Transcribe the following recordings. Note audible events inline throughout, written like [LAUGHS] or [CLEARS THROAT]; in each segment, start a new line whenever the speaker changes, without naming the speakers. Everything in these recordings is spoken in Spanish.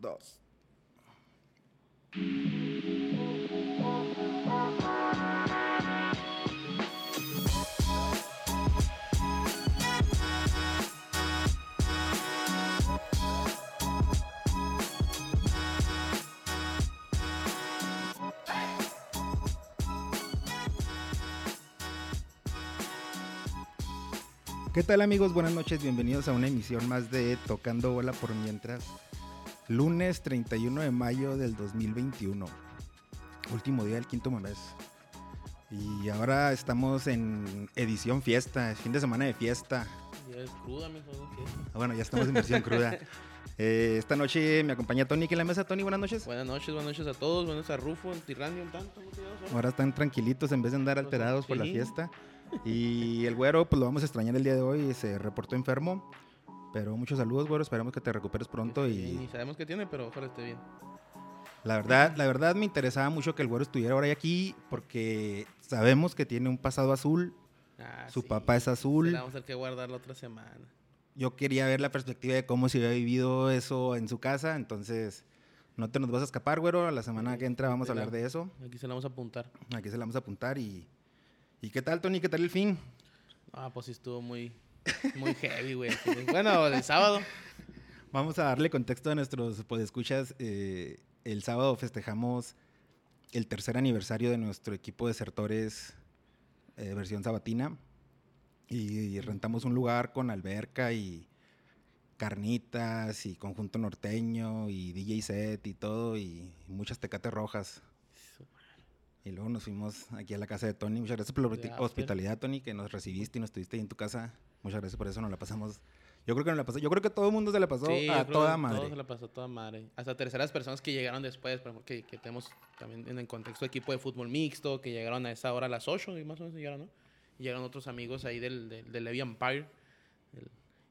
dos. ¿Qué tal amigos? Buenas noches, bienvenidos a una emisión más de Tocando Bola por Mientras. Lunes 31 de mayo del 2021. Último día del quinto mes. Y ahora estamos en edición fiesta, fin de semana de fiesta.
Ya es cruda, mejor.
Ah, bueno, ya estamos en versión cruda. [LAUGHS] Eh, esta noche me acompaña Tony aquí en la mesa. Tony, buenas noches.
Buenas noches, buenas noches a todos. Buenas noches a Rufo, el Tirranio, un tanto. ¿no?
Ahora están tranquilitos en vez de andar alterados por la fiesta. Y el güero, pues lo vamos a extrañar el día de hoy. Se reportó enfermo. Pero muchos saludos, güero. Esperamos que te recuperes pronto.
Sí,
Y
Ni sabemos qué tiene, pero ojalá esté bien.
la verdad, la verdad me interesaba mucho que el güero estuviera ahora aquí. Porque sabemos que tiene un pasado azul.
Ah,
Su
sí.
papá es azul.
la vamos a tener que guardar la otra semana.
Yo quería ver la perspectiva de cómo se había vivido eso en su casa. Entonces, no te nos vas a escapar, güero. A la semana que entra vamos a
la-
hablar de eso.
Aquí se la vamos a apuntar.
Aquí se la vamos a apuntar. Y, ¿y qué tal, Tony? ¿Qué tal el fin?
Ah, pues sí estuvo muy, muy heavy, güey. Bueno, el sábado. [LAUGHS]
Vamos a darle contexto a nuestros podescuchas. Eh, el sábado festejamos el tercer aniversario de nuestro equipo de desertores eh, versión sabatina. Y, rentamos un lugar con alberca y carnitas y conjunto norteño y DJ set y todo y muchas tecates rojas. Y luego nos fuimos aquí a la casa de Tony. Muchas gracias por la hospitalidad, Tony, que nos recibiste y nos estuviste ahí en tu casa. Muchas gracias por eso, nos la pasamos. Yo creo que nos la pasó. Yo creo que todo el mundo se la pasó
Sí,
a toda madre.
Todo se la pasó a toda madre. Hasta terceras personas que llegaron después, por ejemplo, que, tenemos también en el contexto de equipo de fútbol mixto, que llegaron a esa hora a las 8 y más o menos llegaron, ¿no? Y llegaron otros amigos ahí del, del, del Levy Empire. el-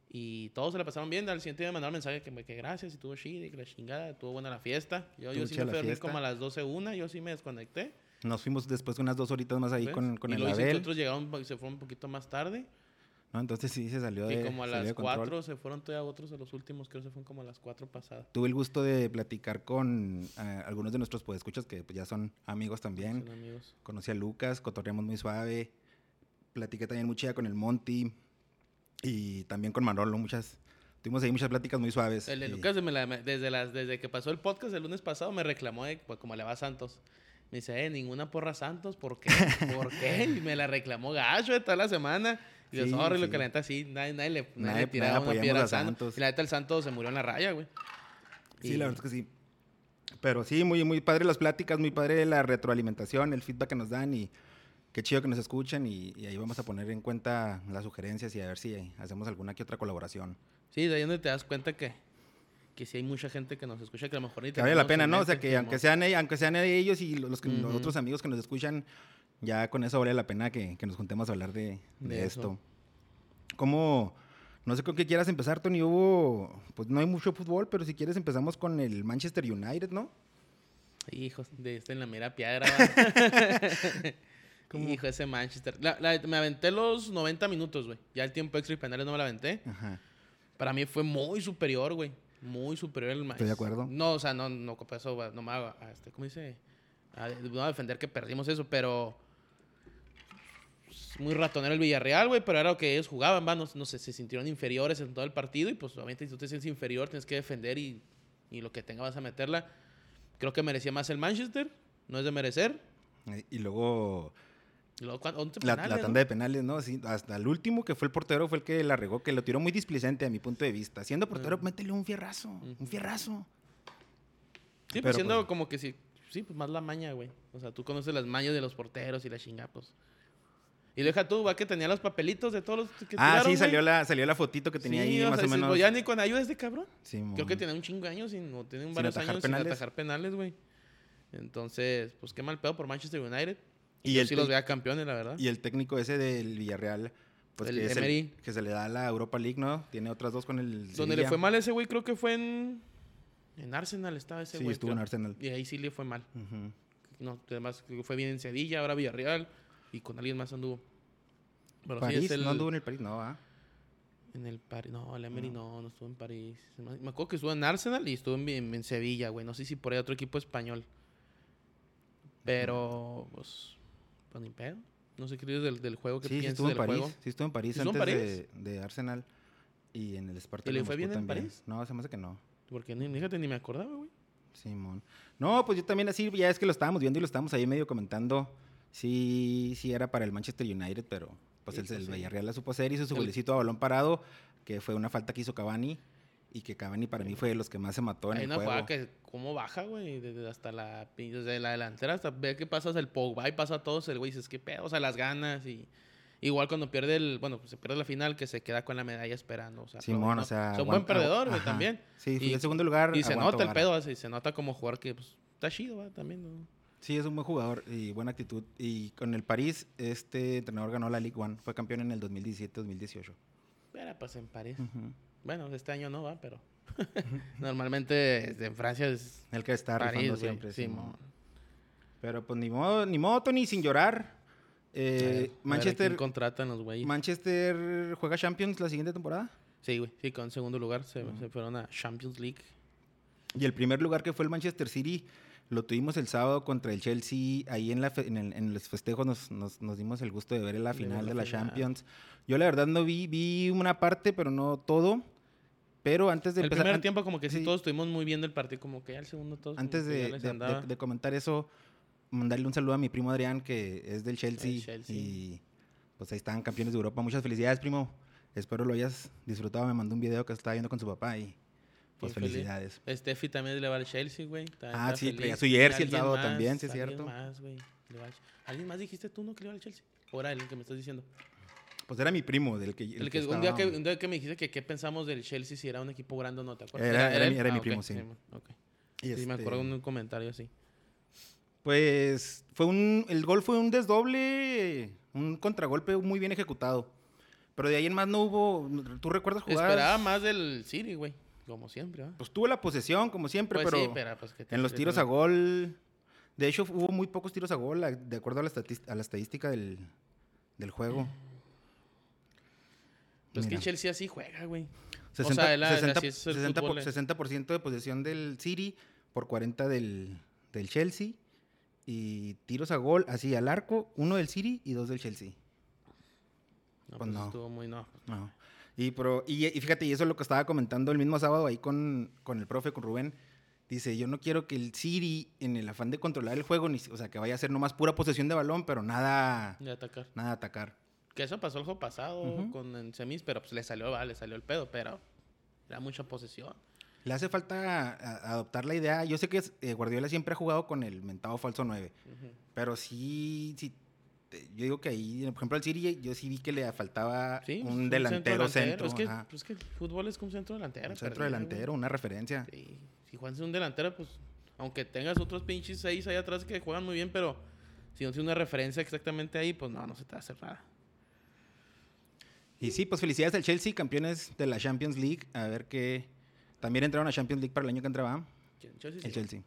y todos se la pasaron bien. Al siguiente día me mandaron mensaje que, que gracias, y estuvo chido, y que la chingada, estuvo buena la fiesta. Yo, yo sí me fui a como a las 12, una, yo sí me desconecté.
Nos fuimos después unas dos horitas más ahí
¿ves?
con, con
y
el Abel.
otros llegaron, se fueron un poquito más tarde.
¿No? Entonces sí se salió de
Y como a las
control.
4 se fueron todavía otros de los últimos, creo que se fueron como a las 4 pasadas.
Tuve el gusto de platicar con eh, algunos de nuestros podescuchas que pues, ya son amigos también.
Son amigos.
Conocí a Lucas, cotorreamos muy suave. Platiqué también mucha con el Monty y también con Manolo. Muchas, tuvimos ahí muchas pláticas muy suaves.
El de
y-
Lucas, me la- me- desde, las, desde que pasó el podcast el lunes pasado, me reclamó de pues, como le va a Santos. Me dice, eh, ninguna porra Santos, ¿por qué? ¿Por qué? [LAUGHS] Y me la reclamó gacho toda la semana. Y
Sí,
sorry, lo
sí.
que la neta sí, nadie, nadie le, nadie
Nadie-
le tiraba
nadie
una piedra
a
a Santos. Y la neta el Santos se murió en la raya, güey.
Sí,
Y-
la verdad es que sí. Pero sí, muy, muy padre las pláticas, muy padre la retroalimentación, el feedback que nos dan y qué chido que nos escuchan y, y ahí vamos a poner en cuenta las sugerencias y a ver si hacemos alguna que otra colaboración.
Sí, de ahí donde te das cuenta que, que sí hay mucha gente que nos escucha que a lo mejor ni
Que vale la pena,
en
¿no? O sea, que aunque sean, e- aunque sean ellos y los, que- los otros amigos que nos escuchan, ya con eso vale la pena que, que nos juntemos a hablar de, de esto. ¿Cómo? No sé con qué quieras empezar, Tony. Hubo, pues no hay mucho fútbol, pero si quieres empezamos con el Manchester United, ¿no?
Hijos, de este en la mera piedra. [LAUGHS] Hijo, ese Manchester. La- la- me aventé los 90 minutos, güey. Ya el tiempo extra y penales no me la aventé.
Ajá.
Para mí fue muy superior, güey. Muy superior el
Estoy de acuerdo.
No, o sea, no, no, eso, no me hago, este, ¿cómo dice? A, no a defender que perdimos eso, pero... es Muy ratonero el Villarreal, güey, pero era lo que ellos jugaban, va, no, no sé, se sintieron inferiores en todo el partido y pues obviamente si tú te sientes inferior tienes que defender y, y lo que tenga vas a meterla. Creo que merecía más el Manchester, no es de merecer.
Y luego
Y luego, ¿cuánto- 11
la, tanda de penales, ¿no? Sí, hasta el último que fue el portero fue el que la regó, que lo tiró muy displicente a mi punto de vista. Siendo portero,
Mm.
métele un fierrazo, un fierrazo.
Sí,
Pero,
pues siendo
pues,
como que sí, sí, pues más la maña, güey. O sea, tú conoces las mañas de los porteros y la chinga, pues. Y deja tú, va que tenía los papelitos de todos los que
Ah,
tiraron,
sí,
güey.
salió la, salió la fotito que tenía
Sí,
ahí
o
más
sea,
o menos.
pues ya ni con ayuda de este cabrón.
Sí,
Creo que tiene un chingo de años sin, o tiene un varios años
penales.
sin atajar penales, güey. Entonces, pues qué mal pedo por Manchester United.
Y
Yo
el
sí los veía campeones, la verdad.
Y el técnico ese del Villarreal, pues
El
que, es el-
Emery.
que se le da a la Europa League, ¿no? Tiene otras dos con el
Donde le fue mal ese güey, creo que fue en. En Arsenal estaba ese
Sí,
güey.
estuvo en. Arsenal.
Y ahí sí le fue mal. No, además fue bien en Sevilla, ahora Villarreal. Y con alguien más anduvo. Pero sí
París,
es el.
no anduvo en el París, no, ¿ah?
En el París. No, el Emery no, no estuvo en París. Me acuerdo que estuvo en Arsenal y estuvo en, en- en Sevilla, güey. No sé si por ahí otro equipo español. Pero, pues, pues ni pedo. No sé qué dices del, del juego, qué
Sí, sí
piensas
estuvo en
del
París.
juego.
Sí estuvo en París
¿Sí estuvo en
antes
París?
De, de Arsenal y en el Spartak
¿Y le fue bien en. París?
No, se me hace que no.
Porque ni, fíjate, ni me acordaba, güey.
Simón. No, pues yo también así, ya es que lo estábamos viendo y lo estábamos ahí medio comentando. Sí, sí era para el Manchester United, pero pues el, el
sí.
Villarreal la supo hacer, hizo su golecito a balón parado, que fue una falta que hizo Cavani y que Cavani para mí fue de los que más se mató en
Hay
el
una
juego.
jugada que cómo baja, güey, desde hasta la desde la delantera hasta ve que pasas el Pogba y pasa a todos el güey, dices, qué pedo, o sea, las ganas y igual cuando pierde el, bueno, pues se pierde la final que se queda con la medalla esperando, o sea,
Simón,
no,
o sea,
es un buen perdedor, güey, también.
Sí,
Y-
el segundo lugar.
Y se nota el pedo, así, se nota como jugador que pues, está chido, güey, también. ¿no?
Sí, es un buen jugador y buena actitud. Y con el París, este entrenador ganó la Ligue One, fue campeón en el 2017-2018.
Era pues en París. Bueno, este año no va, pero [LAUGHS] normalmente este, en Francia es
El que está
París,
rifando siempre.
Simón.
Pero pues ni modo, ni modo, Tony, sin llorar. Eh,
ver,
Manchester,
contratan los güeyes.
Manchester juega Champions la siguiente temporada.
Sí, güey, sí, con segundo lugar se fueron a Champions League.
Y el primer lugar que fue el Manchester City lo tuvimos el sábado contra el Chelsea. Ahí en, la fe- en, el- en los festejos nos, nos- nos dimos el gusto de ver la final
la
de la
final.
Champions. Yo la verdad no vi, vi una parte, pero no todo. Pero antes de
El
empezar,
primer
an-
tiempo como que sí,
sí.
todos estuvimos muy bien del partido, como que ya el segundo todos
antes de, de- de- de comentar eso, mandarle un saludo a mi primo Adrián, que es del Chelsea.
Chelsea.
Y pues ahí están campeones de Europa. Muchas felicidades, primo. Espero lo hayas disfrutado. Me mandó un video que estaba viendo con su papá y pues
Bien feliz.
felicidades.
Steffi también le va al Chelsea, güey.
Ah, sí, traía su jersey el sábado también, sí es
alguien
cierto.
más, güey, va ¿Alguien más dijiste tú, no, que le iba al Chelsea? ¿O era el que me estás diciendo?
Pues era mi primo, del que.
El, que, un, día que, un día que me dijiste que qué pensamos del Chelsea, si era un equipo grande o no, ¿te acuerdas?
Era- era mi- era mi
ok,
primo, sí.
man, ok.
y
Sí, me
este,
acuerdo de un comentario así.
Pues fue un. El gol fue un desdoble, un contragolpe muy bien ejecutado. Pero de ahí en más no hubo. ¿Tú recuerdas jugar?
Esperaba más del City, güey. Como siempre, ¿verdad?
Pues tuvo la posesión, como siempre,
Pues
pero.
sí, pero pues
En los tiros a gol. De hecho, hubo muy pocos tiros a gol, de acuerdo a la, a la estadística del, del juego.
Pues que
Mira,
Chelsea así juega, güey.
60,
sea, él a-
60
así es el
60 por-
fútbol, eh.
60% de posesión del City por 40 del, del Chelsea. Y tiros a gol, así al arco, uno del City y dos del Chelsea.
No,
Pues
pues
no.
estuvo muy no.
No. Y, pero, y, y fíjate, y eso es lo que estaba comentando el mismo sábado ahí con, con el profe, con Rubén. Dice, yo no quiero que el City, en el afán de controlar el juego, ni, o sea, que vaya a ser nomás pura posesión de balón, pero nada,
De atacar.
nada atacar.
Que eso pasó el juego pasado
Ujú.
con en semis, pero pues le salió, va, le salió el pedo, pero era mucha posesión.
Le hace falta a- adoptar la idea. Yo sé que eh, Guardiola siempre ha jugado con el mentado falso 9,
Ujú.
pero sí, sí, yo digo que ahí, por ejemplo, al City yo sí vi que le faltaba
Sí, pues,
un delantero centro.
Es que, pues que el fútbol es como un centro delantero.
un centro delantero, una referencia.
Sí. Si juegas un delantero, pues aunque tengas otros pinches seis ahí atrás que juegan muy bien, pero si no tienes una referencia exactamente ahí, pues no, no se te va a hacer nada.
Y sí, pues felicidades al Chelsea, campeones de la Champions League. A ver qué. También entraron a Champions League para el año que entraba.
Chelsea,
El. Chelsea.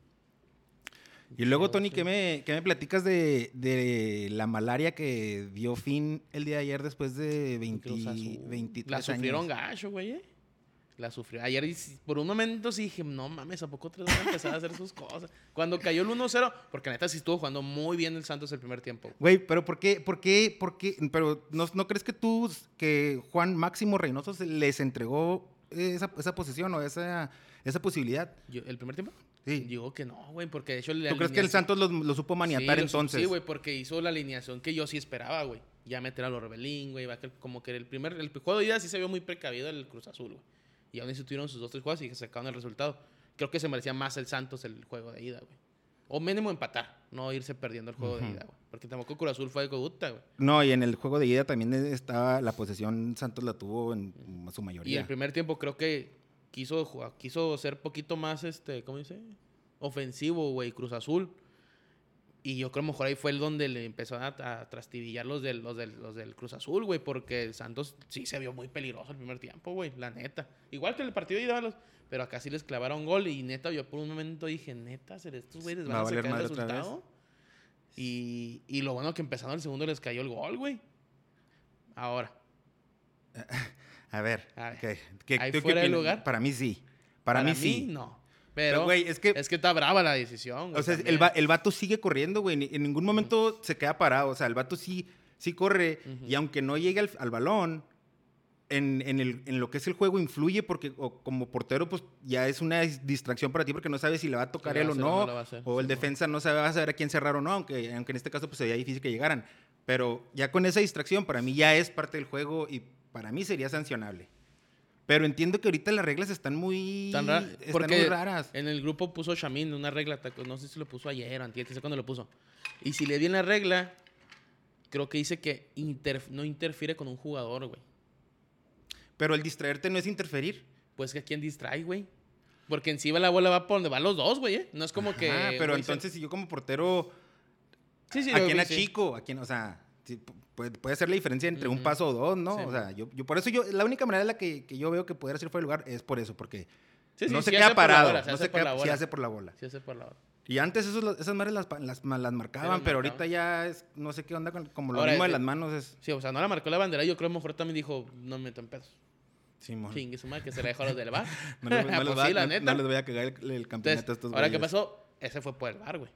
Y luego, Tony. ¿qué me, qué me platicas de, de la malaria que dio fin el día de ayer después de 20,
Cruz Azul.
23
La sufrieron
años?
gacho, güey. eh. La sufrió. Ayer por un momento sí dije, no mames, ¿a poco vez van a empezar a hacer sus cosas? Cuando cayó el 1-0, porque neta sí estuvo jugando muy bien el Santos el primer tiempo.
Güey, pero ¿por qué? ¿Por qué? ¿Por qué? Pero ¿no, no crees que tú, que Juan Máximo Reynoso les entregó esa, esa posición o esa, esa posibilidad?
Yo- ¿El primer tiempo?
Sí.
Digo que no, güey, porque de hecho... la
¿Tú crees que el Santos lo, lo supo maniatar
Sí, lo su-
entonces?
Sí, güey, porque hizo la alineación que yo sí esperaba, güey. Ya meter a los Rebelín, güey. Como que el primer... El juego de ida sí se vio muy precavido el Cruz Azul, güey. Y aún así tuvieron sus dos, tres juegos y sacaron el resultado. Creo que se merecía más el Santos el juego de ida, güey. O mínimo empatar, no irse perdiendo el juego de ida, güey. Porque tampoco Cruz Azul fue de coguta, güey.
No, y en el juego de ida también estaba la posesión, Santos la tuvo en su
Y
mayoría.
el primer tiempo creo que quiso, jugar- quiso ser poquito más, este, ¿cómo dice? Ofensivo, güey, Cruz Azul. Y yo creo que a lo mejor ahí fue el donde le empezó a, a trastibillar los del, los, del, los del Cruz Azul, güey, porque el Santos sí se vio muy peligroso el primer tiempo, güey, la neta. Igual que el partido de ida, los- pero acá sí les clavaron gol y neta, yo por un momento dije, neta, ¿será estos güeyes van
Va a
sacar el resultado? Y, y lo bueno que empezaron el segundo les cayó el gol, güey. Ahora, [LAUGHS]
A ver,
A ver.
¿qué- qué-
¿Ahí
tú qué
fuera de
opinas?
lugar?
Para mí sí. Para, mí sí.
no.
Pero, güey, es que,
es que está brava la decisión. güey,
o sea, el, va- el vato sigue corriendo, güey. En ningún momento se queda parado. O sea, el vato sí, sí corre.
Ujú.
Y aunque no llegue al, al balón, en, en el- en lo que es el juego influye porque o como portero, pues ya es una dis- distracción para ti porque no sabes si le va a tocar
Sí,
él o no.
hacer.
O el
Sí,
defensa no sabe, va a saber a quién cerrar o no, aunque, aunque en este caso pues sería difícil que llegaran. Pero ya con esa distracción, para mí ya es parte del juego y para mí sería sancionable. Pero entiendo que ahorita las reglas están muy,
Tan ra-
están
porque
muy raras.
En el grupo puso Shamin una regla, no sé si lo puso ayer o antier, que sé cuándo lo puso. Y si le di la regla, creo que dice que no interfiere con un jugador, güey.
Pero el distraerte no es interferir.
Pues que a quién distrae, güey. Porque encima la bola va por donde van los dos, güey, ¿eh? No es como que...
Ah, pero
se-
entonces si yo como portero,
Sí, sí,
¿a quién
que sí.
achico? ¿A quién, o sea, sí, pu- puede, puede ser la diferencia entre un
Ujú.
paso o dos, ¿no?
Sí,
o sea, yo, yo por eso yo, la única manera en la que, que yo veo que poder hacer fuera de lugar es por eso, porque
Sí, sí,
no se
sí
queda parado,
bola, se
no se queda, sí
bola.
hace por la bola.
Sí, hace por la bola.
Y antes esos, las- esas madres las, las, las marcaban, pero ahorita ya es, no sé qué onda, con, como lo
Ahora,
mismo de las manos es...
Sí, o sea, no la marcó la bandera. Yo creo que mejor también dijo, no me meto en pedos.
Simón.
Chingue su madre, que se la dejó a los del bar. [LAUGHS]
No, les, no [LAUGHS] les
Pues
va-
sí, la
no-
neta.
no les voy a cagar el, el campeonato
Entonces,
a estos
ahora, ¿qué pasó? Ese fue por el bar, güey.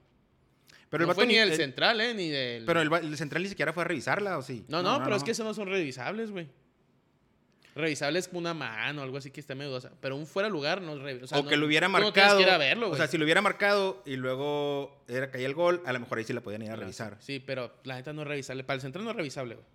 Pero el
no
vato
fue ni
ni-
el
el-
central, ¿eh? Ni del...
Pero el, el central ni siquiera fue a revisarla, ¿o sí?
No, no, pero es que esos no son revisables, güey. Revisables con una mano, algo así que está medio dudosa. Pero un fuera lugar no es revisable. O, sea,
o
no-
que lo hubiera marcado.
que ir a verlo,
o sea, si lo hubiera marcado y luego era caía el gol, a lo mejor ahí sí la podían ir a revisar.
Sí, pero la neta no es revisable. Para el central no es revisable, güey.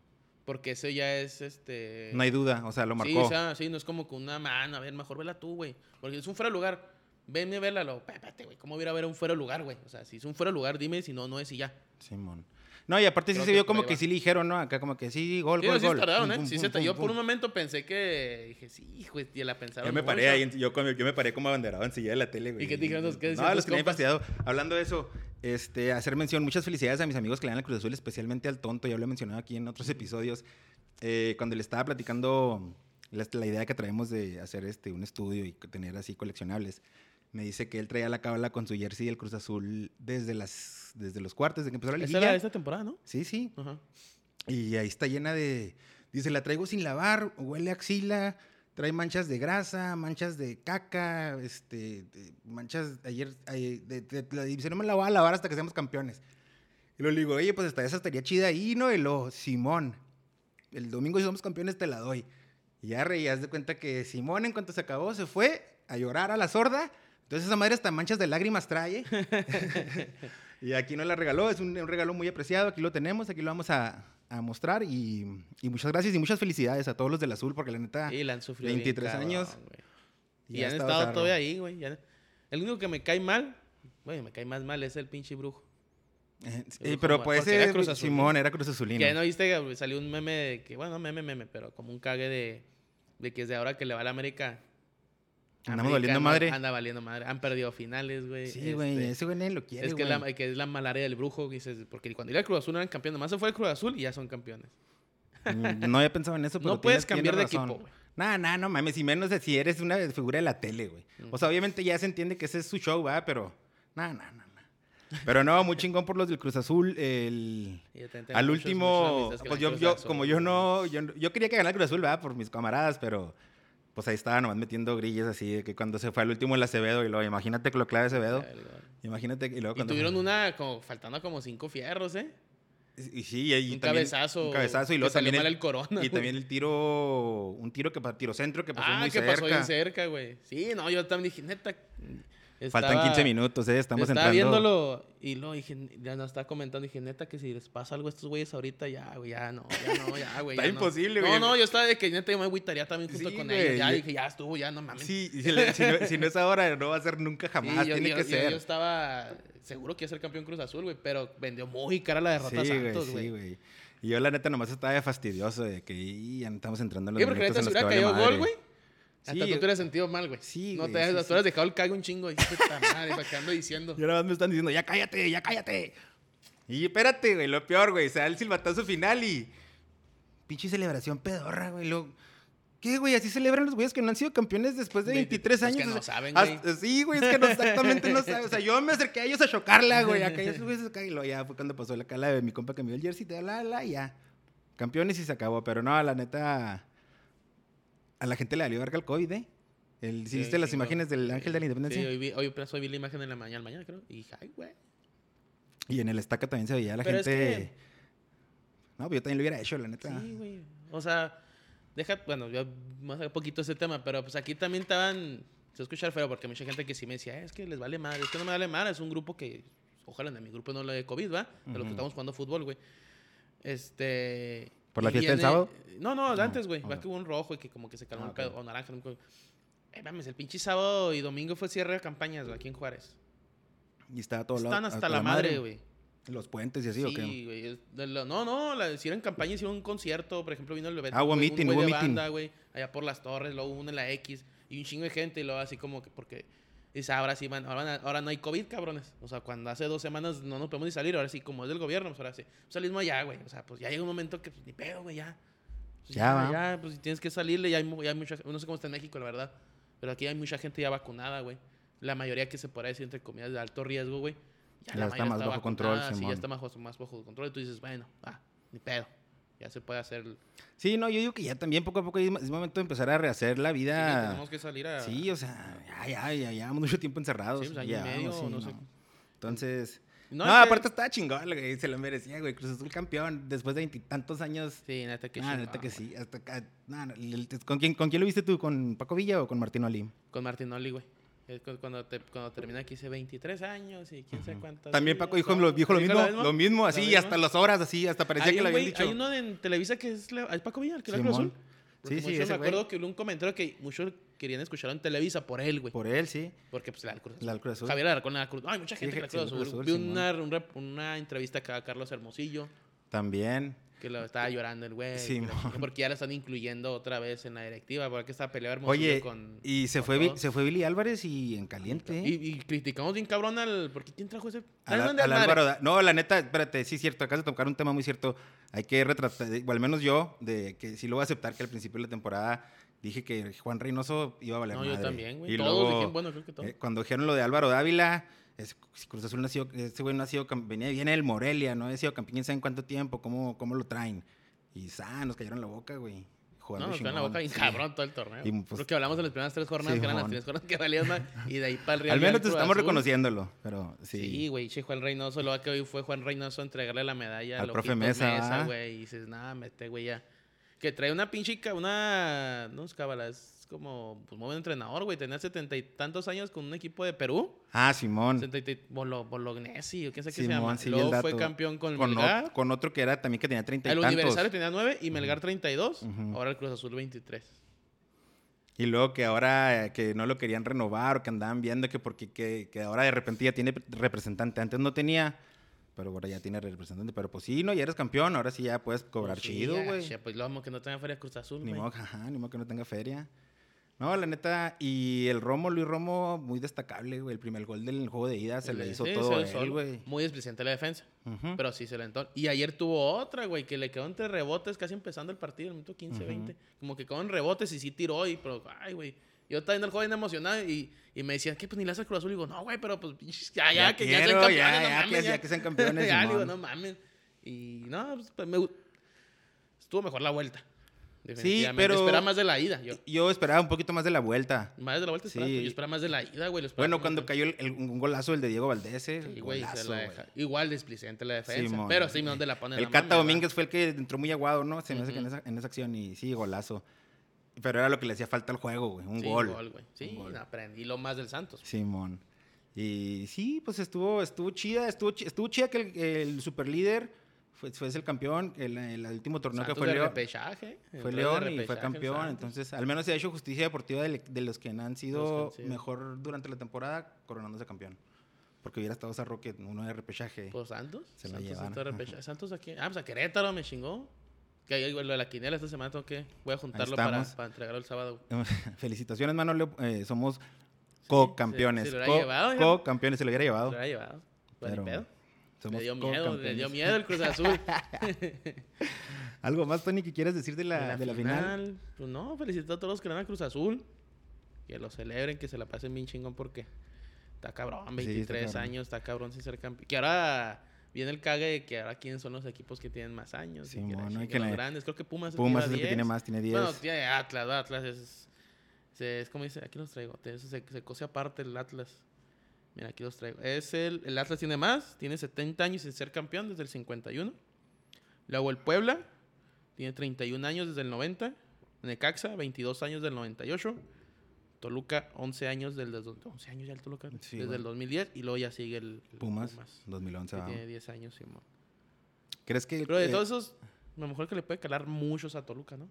Porque eso ya es este.
No hay duda, o sea, lo marcó.
Sí, o sea, sí, no es como con una mano. A ver, mejor vela tú, güey. Porque es un fuera lugar. Venme a verla, lo. Espérate, güey. ¿Cómo hubiera a ver un fuera de lugar, güey? O sea, si es un fuera de lugar, dime. Si no, no es y ya.
Simón. No, y aparte sí
Creo
se
que
vio como que sí le dijeron, ¿no? Acá como que sí, gol,
Sí,
gol,
sí
gol.
tardaron, ¿eh?
pum,
Sí
pum,
se
pum,
Yo por un momento pensé que. Dije, sí, hijo, y la pensaron.
Yo me paré ahí, en- yo, yo me paré como abanderado en silla de la tele, güey.
¿Y qué dijeron los- decían
No, los tenía
compas?
fastidiado. Hablando de eso, este, hacer mención, muchas felicidades a mis amigos que le dan la Cruz Azul, especialmente al tonto, ya lo he mencionado aquí en otros episodios. Eh, cuando le estaba platicando la, la idea que traemos de hacer este, un estudio y tener así coleccionables, me dice que él traía la cábala con su jersey del Cruz Azul desde, las, desde los cuartos, desde que empezó la
Esta
liguilla.
era de esta temporada, ¿no?
Sí, sí. Y ahí está llena de. Dice, la traigo sin lavar, huele a axila, trae manchas de grasa, manchas de caca, este, de- manchas. Ayer, ay, de, de- la dice, no me la voy a lavar hasta que seamos campeones. Y luego le digo, oye, pues hasta esa estaría chida ahí, ¿no? Y lo, Simón, el domingo si somos campeones te la doy. Y ya reías de cuenta que Simón, en cuanto se acabó, se fue a llorar a la sorda. Entonces esa madre hasta manchas de lágrimas trae. [LAUGHS] y aquí nos la regaló, es un, un regalo muy apreciado, aquí lo tenemos, aquí lo vamos a, a mostrar. Y, y muchas gracias y muchas felicidades a todos los del azul, porque la neta...
Y la han sufrido.
23
bien,
años.
cabrón, güey. Y han estado todavía ahí, güey. El único que me cae mal, bueno, me cae más mal es el pinche brujo.
Eh, pero
Cruz Azulino.
Simón era Cruz Azulino.
Que no viste que salió un meme de que, bueno, no meme, meme, pero como un cague de, de que es de ahora que le va a la América.
Andamos valiendo
anda-
madre.
Anda valiendo madre. Han perdido finales, güey.
Sí, güey,
este,
ese güey nadie lo quiere,
es que es, la, que es la malaria del brujo, dices, porque cuando iba al Cruz Azul eran campeones, nomás se fue el Cruz Azul y ya son campeones.
Mm, No había pensado en eso, pero
No puedes cambiar de
razón.
equipo, güey.
Nah, nah, no mames, y menos de si eres una figura de la tele, güey. O sea, obviamente ya se entiende que ese es su show, ¿verdad? Pero, nah, nah, nah. Pero no, muy chingón por los del Cruz Azul. El, al
muchos-
último, pues yo, yo como yo no, yo, no- yo quería que ganara el Cruz Azul, ¿verdad? Por mis camaradas, pero pues ahí estaba nomás metiendo grillas así, de que cuando se fue al último el Acevedo, y luego, imagínate que lo clave Acevedo, imagínate, y luego
Y
cuando...
tuvieron una, como, faltando como cinco fierros, ¿eh?
Y sí, y, y
un
también-
cabezazo.
Un cabezazo, y luego
salió
también
mal
el,
el corona.
y también el tiro, un tiro que pa- tiro centro que pasó
ah,
muy
que
cerca.
pasó bien cerca, güey. Sí, no, yo también dije, neta.
Faltan
estaba-
15 minutos, ¿eh? Estamos
estaba
entrando.
viéndolo y luego dije, ya no estaba comentando, dije, neta, que si les pasa algo a estos güeyes ahorita, ya, güey, ya no, ya no, ya, güey.
Está
ya
imposible, güey.
No, no, yo estaba de que neta yo me agüitaría también junto
Sí,
con ellos. Ya
yo-
dije, ya estuvo, ya no mames.
Sí, si, le- si no, si no es ahora, no va a ser nunca
Sí,
jamás.
yo,
Tiene
yo-
que ser.
yo estaba seguro que iba a ser campeón Cruz Azul, güey, pero vendió muy cara la derrota a
sí, güey,
Santos,
sí,
güey.
Y yo, la neta, nomás estaba fastidioso de que ya estamos entrando en los
Sí, porque neta,
que
hubiera caído gol, güey. Hasta
Sí,
tú te hubieras sentido mal, güey.
Sí,
No
güey,
te
sí,
tú hubieras dejado el cago un chingo. Y puta madre, ¿para qué ando diciendo? [LAUGHS]
Y ahora más me están diciendo, ya cállate, ya cállate. Y espérate, güey, lo peor, güey. Se da el silbatazo final y. Pinche celebración pedorra, güey. Lo... ¿Qué, güey? Así celebran los güeyes que no han sido campeones después de 23
Es
años.
que no
O sea,
saben, güey.
Sí, güey, es que no, exactamente no [LAUGHS] saben. O sea, yo me acerqué a ellos a chocarla, güey. Acá ellos güeyes acá y luego ya fue cuando pasó la cala de mi compa que me dio el jersey, la, la, y ya. Campeones y se acabó. Pero no, la neta. A la gente le valió verga el COVID, ¿eh? El, ¿sí
Sí,
viste las
chingo.
imágenes del Ángel de la Independencia?
Sí, hoy vi, hoy hoy vi la imagen en la mañana, mañana creo. Y dije, ay, güey.
Y en el estaca también se veía la
Pero es
gente.
que-
No, pero yo también lo hubiera hecho, la neta.
Sí, güey. O sea, deja, bueno, ya más a poquito ese tema, pero pues aquí también estaban, se escuchar feo porque mucha gente que sí me decía, "Eh, es que les vale madre, es que no me vale madre, es un grupo que, ojalá en mi grupo no le dé COVID, ¿va? De los
Ujú.
que estamos jugando fútbol, güey. Este...
¿Por la fiesta del
viene-
sábado?
No, no,
No,
antes, güey. Va que hubo un rojo y que como que se calmó
Ah,
el pedo,
ok.
o naranja, no. Eh, mames, el pinche sábado y domingo fue cierre de campañas, güey, aquí en Juárez.
Y estaba todo
Están hasta la madre, güey.
Los puentes y así, ¿o qué?
Sí, güey. No, no, la, hicieron campaña, hicieron un concierto. Por ejemplo, vino el evento.
Ah, hubo meeting, hubo meeting.
banda, güey, allá por las torres, luego uno en la X y un chingo de gente. Y luego así como que, porque. Dice, ahora sí, van, ahora, ahora no hay COVID, cabrones. O sea, cuando hace dos semanas no nos podemos ni salir, ahora sí, como es del gobierno, pues ahora sí. Pues salimos ya, güey. O sea, pues ya llega un momento que pues, ni pedo, güey, ya. Pues,
Ya va.
ya, pues tienes que salirle. Ya hay, ya hay mucha, no sé cómo está en México, la verdad. Pero aquí hay mucha gente ya vacunada, güey. La mayoría que se podrá decir, entre comillas, de alto riesgo, güey.
Ya
la
está más bajo control,
Sí, ya está más, bajo- más bajo control. Y tú dices, bueno, ah, ni pedo. Ya se puede hacer.
Sí, no, yo digo que ya también poco a poco es momento de empezar a rehacer la
Sí,
vida.
tenemos que salir a.
Sí, o sea, ya, ya, ya, llevamos mucho tiempo encerrados.
Sí, pues, año y
ya,
medio,
sí,
no sé.
Entonces.
No,
No,
es que-
aparte estaba chingón, güey, se lo merecía, güey. Cruz Azul campeón después de veintitantos años.
Sí, neta que
Ah,
chingón,
neta que sí. Hasta el- ¿con, quién, ¿Con quién lo viste tú? ¿Con Paco Villa o con Martín Oli?
Con Martín Oli, güey. Cuando, te, cuando terminé aquí hice 23 años y quién sabe cuántas.
También Paco dijo, lo, dijo lo
¿Dijo
mismo, lo mismo, así,
mismo?
hasta las horas, así, hasta parecía
Hay
que lo habían dicho.
Hay uno en Televisa que es, es Paco Villa, el que
Simón.
Azul. Porque
Sí, sí, ese
me acuerdo que hubo un comentario que muchos querían escuchar en Televisa por él, güey.
Por él, sí.
Porque pues el Cruz Azul.
La Cruz Azul.
Javier Alarcón le da Cruz Hay mucha gente
Sí,
que
sí,
Cruz Azul. Vi una, un rep- una entrevista acá a Carlos Hermosillo
También.
Que lo estaba llorando el güey. chingada, porque ya lo están incluyendo otra vez en la directiva. Porque estaba peleado Hermosillo
Oye,
con.
y se
con
fue,
todo.
se fue Billy Álvarez y en caliente.
Y, y criticamos bien cabrón al. ¿Por qué quién trajo ese?
Al. Álvaro Da- No, la neta, espérate, sí cierto, acabas de tocar un tema muy cierto. Hay que retratar, o al menos yo, de que sí lo voy a aceptar que al principio de la temporada dije que Juan Reynoso iba a valer
No, yo
madre.
también, güey.
Y
Todos
luego,
dijeron, bueno, creo que todos.
eh, cuando dijeron lo de Álvaro Dávila, es- Cruz Azul nació, ese güey no ha sido, venía, viene del Morelia, no ha sido campeón quién sabe en cuánto tiempo, cómo, cómo lo traen. Y sa, nos cayeron la boca, güey. Jugando
No, nos caen la boca bien
sí.
cabrón todo el torneo.
Y, pues,
Porque hablamos de las primeras tres jornadas, que eran las tres jornadas que valían más. Y de ahí para el Real.
Al menos
Cruz
estamos
Azul.
reconociéndolo, pero sí.
Sí, güey, che, Juan Reynoso, lo que hoy fue Juan Reynoso a entregarle la medalla
Al profe
Ojitos
Mesa, ¿verdad?
güey. Y dices, nada, mete, güey, ya. Que trae una pinche, una, no es cábala, es como, pues, muy buen entrenador, güey. Tenía setenta y tantos años con un equipo de Perú.
Ah, Simón.
Setenta y- Bolo, Bolognesi, o qué sé qué se llama.
sí,
Luego
el
fue campeón con el
con,
Melgar.
con otro que era también que tenía 30 y
el
tantos.
Universitario tenía nueve y Melgar 32.
Ujú.
Ahora el Cruz Azul 23.
Y luego que ahora eh, que no lo querían renovar o que andaban viendo que porque que, que ahora de repente ya tiene representante. Antes no tenía, pero ahora ya tiene representante. Pero pues sí, no, ya eres campeón, ahora sí ya puedes cobrar
Pues sí,
chido, güey.
Pues lo vamos que no tenga feria Cruz Azul,
Ni modo, ajá, ni modo que no tenga feria. No, la neta, y el Romo, Luis Romo, muy destacable, güey. El primer gol del juego de ida se le hizo
Sí,
todo
se
él, güey.
Muy desplicente la defensa. Pero sí se le entró. Y ayer tuvo otra, güey, que le quedó entre rebotes casi empezando el partido, el minuto 15,
Ujú.
20. Como que quedó en rebotes y sí tiró. Y, pero, ay, güey. Yo estaba viendo el joven emocionado y, y me decían, ¿qué? Pues ni le hace el Cruz Azul. Y digo, no, güey, pero pues ya, ya,
Ya
que ya sean campeones,
ya,
no
ya,
mames.
que- ya que sean campeones, [LAUGHS]
ya, digo, no mames. Y no, pues, me estuvo mejor la vuelta.
Sí, pero-
Esperaba más de la ida. Yo.
Yo esperaba un poquito más de la vuelta.
Más de la vuelta esperaba.
Sí.
Yo esperaba más de la ida, güey.
Bueno, cuando cayó el, el- un golazo el de Diego Valdés,
Sí, güey, se
golazo,
la deja. Igual desplicente la defensa. Pero sí, ¿dónde la ponen?
El
No
Cata
mames,
Domínguez fue el que entró muy aguado, ¿no? Se me hace que en esa, en esa acción y sí, golazo. Pero era lo que le hacía falta al juego, güey. Un.
Sí,
gol.
güey. Sí,
gol.
aprendí lo más del Santos.
Simón. Y sí, pues estuvo, estuvo chida, estuvo, estuvo chida que el, el superlíder fue, fue el campeón, el, el último torneo
Santos
que fue León.
repechaje.
Fue León y fue campeón,
Santos.
entonces al menos se ha hecho justicia deportiva de, de los que han sido mejor durante la temporada coronándose campeón. Porque hubiera estado Zarro que uno de repechaje.
Pues Santos.
Se
Santos repechaje. Santos aquí. Ah, pues a Querétaro me chingó. Que güey, lo de la quiniela esta semana tengo que. Voy a juntarlo para, para entregarlo el sábado. [LAUGHS]
Felicitaciones, Manolo. eh, somos
Sí,
co-campeones.
se- se lo
Co-
hubiera llevado.
Co-campeones, se lo hubiera
Se
llevado.
lo había llevado. Pues
Pero
pedo.
Somos
Le dio miedo, le dio miedo el Cruz Azul. [LAUGHS]
¿Algo más, Tony, que quieras decir de la, de la final?
Pues no, felicito a todos los que le dan a Cruz Azul. Que lo celebren, que se la pasen bien chingón porque está cabrón,
Sí, está
23
cabrón.
años, está cabrón sin ser campeón. Que ahora viene el cague de que ahora quiénes son los equipos que tienen más años.
Sí,
y que
bueno, que
los grandes. Creo que Pumas,
Pumas es el que tiene
10.
más, tiene 10.
Bueno, tiene Atlas. Atlas es, es como dice, aquí los traigo. Se, se cose aparte el Atlas. Mira, aquí los traigo. Es el, el Atlas tiene más, tiene 70 años sin ser campeón desde el 51. Luego el Puebla tiene 31 años desde el 90. Necaxa, 22 años del 98. Toluca, 11 años del... des- 11 años ya el Toluca.
Sí,
desde
bueno.
el 2010. Y luego ya sigue el, el
Pumas, 2011.
que tiene 10 años, Simón.
¿Crees que
Pero de
eh,
todos esos, a lo mejor que le puede calar muchos a Toluca, ¿no?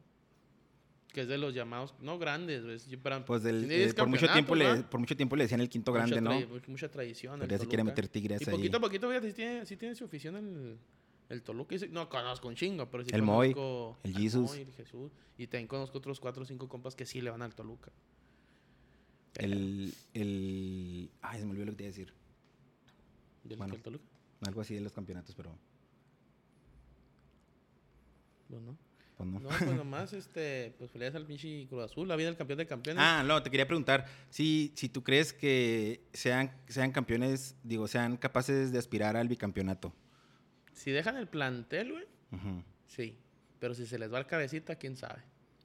Que es de los llamados, no grandes, pero
pues del, eh,
10
por mucho tiempo le por mucho tiempo le decían el quinto grande, ¿no?
mucha tradición. el
Pero ya se quiere meter Tigres
Y
ahí.
poquito a poquito, fíjate, sí tiene, sí tiene su afición el, el Toluca. No conozco un chingo, pero sí
El Moy,
conozco
el Jesus.
Moy, el Jesús. Y también conozco otros 4 o 5 compas que sí le van al Toluca.
El el ay, se me olvidó lo que te iba a decir.
¿Del
bueno.
del Toluca?
Algo así de los campeonatos, pero
Pues no.
Pues no.
No, pues [LAUGHS] nomás, este, pues felicidades al pinche Cruz Azul, la vida del campeón de campeones.
Ah, no, te quería preguntar si, si tú crees que sean, sean campeones, digo, sean capaces de aspirar al bicampeonato.
Si dejan el plantel, güey, sí. Pero si se les va el cabecita, quién sabe.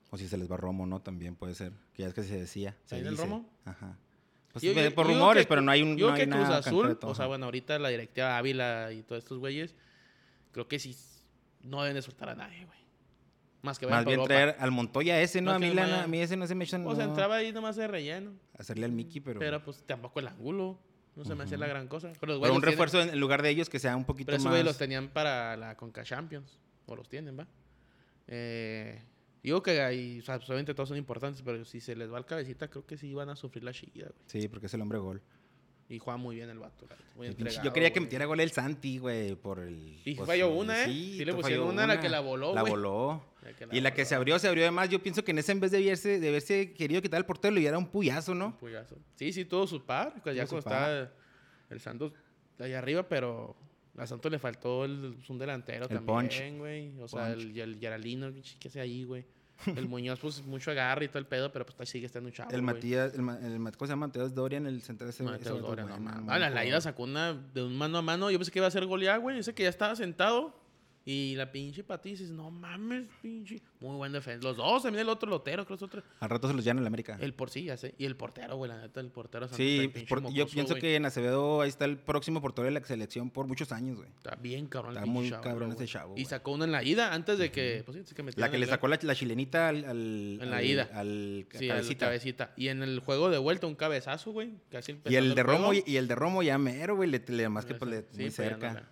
O si se les va Romo, ¿no? También puede ser. Que ya es que se decía. Se
¿Ahí en el. Romo?
Ajá. Pues
Yo- yo-
por
yo
rumores,
que-
pero no hay un
Yo
no
que
hay
Cruz
nada
Azul, o sea, bueno, ahorita la directiva Ávila y todos estos güeyes, creo que sí no deben de soltar a nadie, güey. Más que
Más bien
Europa.
traer al Montoya ese, ¿no?
Más
A mí, la- a mí ese no se me echan
O sea,
no,
entraba ahí nomás de relleno.
hacerle al Mickey, pero...
Pero pues tampoco el ángulo. No se me hacía la gran cosa. Pero, los
pero un
los tienen-
refuerzo en, lugar de ellos que sea un poquito
Pero esos
más...
güeyes los tenían para la Conca Champions. O los tienen, ¿va? Eh, digo que ahí, o sea, pues, obviamente todos son importantes, pero si se les va el cabecita, creo que sí van a sufrir la chilla, güey.
Sí, porque es el hombre gol.
Y juega muy bien el vato. la entregado,
yo quería que metiera gol el Santi, güey, por el...
Y
pues,
falló una, ¿eh? Sí le
to-
pusieron
falló
una, la que la voló,
La
güey.
voló.
La
Y la que se abrió, se abrió además. Yo pienso que en ese, en vez de haberse, de haberse querido quitar el portero, le diera un puyazo, ¿no?
Un puyazo. Sí, sí, tuvo su par. pues ya estaba el Santos ahí arriba, pero a Santos le faltó el, un delantero
El
también, güey. O sea, el, el Yaralino, ¿qué hace ahí, güey? El Muñoz, pues mucho agarre y todo el pedo, pero pues sigue estando un chavo.
El
güey.
Matías, el, el, ¿cómo se llama? Mateos Dorian, el central ese.
Mateo
ese vato
Doria, no mames.
muy
Ah, la, la ida sacó una de un mano a mano. Yo pensé que iba a ser gol ya, güey. Yo sé que ya estaba sentado. Y la pinche Pati dices, no mames, pinche. Muy buen defensa. Los dos, también el otro lotero, creo que es otro.
Al rato se los llevan en la América.
El por sí, ya sé. Y el portero, güey, la neta, el portero.
Sí, por- yo pienso
güey.
que en Acevedo ahí está el próximo portero de la selección por muchos años, güey.
Está bien cabrón el
Está muy
chavo,
cabrón
güey.
ese chavo,
Y sacó una en la ida antes de que. Pues sí, que
La que
el
le sacó la, la chilenita al, al-
En la
al-
ida.
Al
Sí,
cabecita.
cabecita. Y en el juego de vuelta, un cabezazo, güey. Casi
Y el de. Romo, y, el de Romo ya mero, güey, le, le más que pues, le-
sí,
muy
pues
cerca.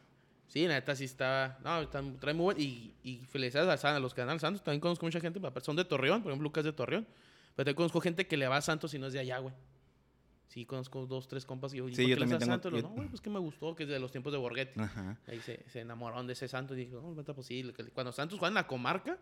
Sí, la neta sí está. No, está, trae muy buen. Y, y felicidades San- a los que al Santos. También conozco mucha gente. Son de Torreón, por ejemplo, Lucas de Torreón. Pero también conozco gente que le va a Santos y no es de allá, güey. Sí, conozco dos, tres compas. Y yo, ¿y
Sí, yo también
a
tengo-
Santos?
Yo-
No, güey, pues que me gustó, que es de los tiempos de Borghetti.
Ajá.
Ahí se, se enamoraron de ese Santos y dijo, no, neta, pues sí. que- Cuando Santos juega en la comarca,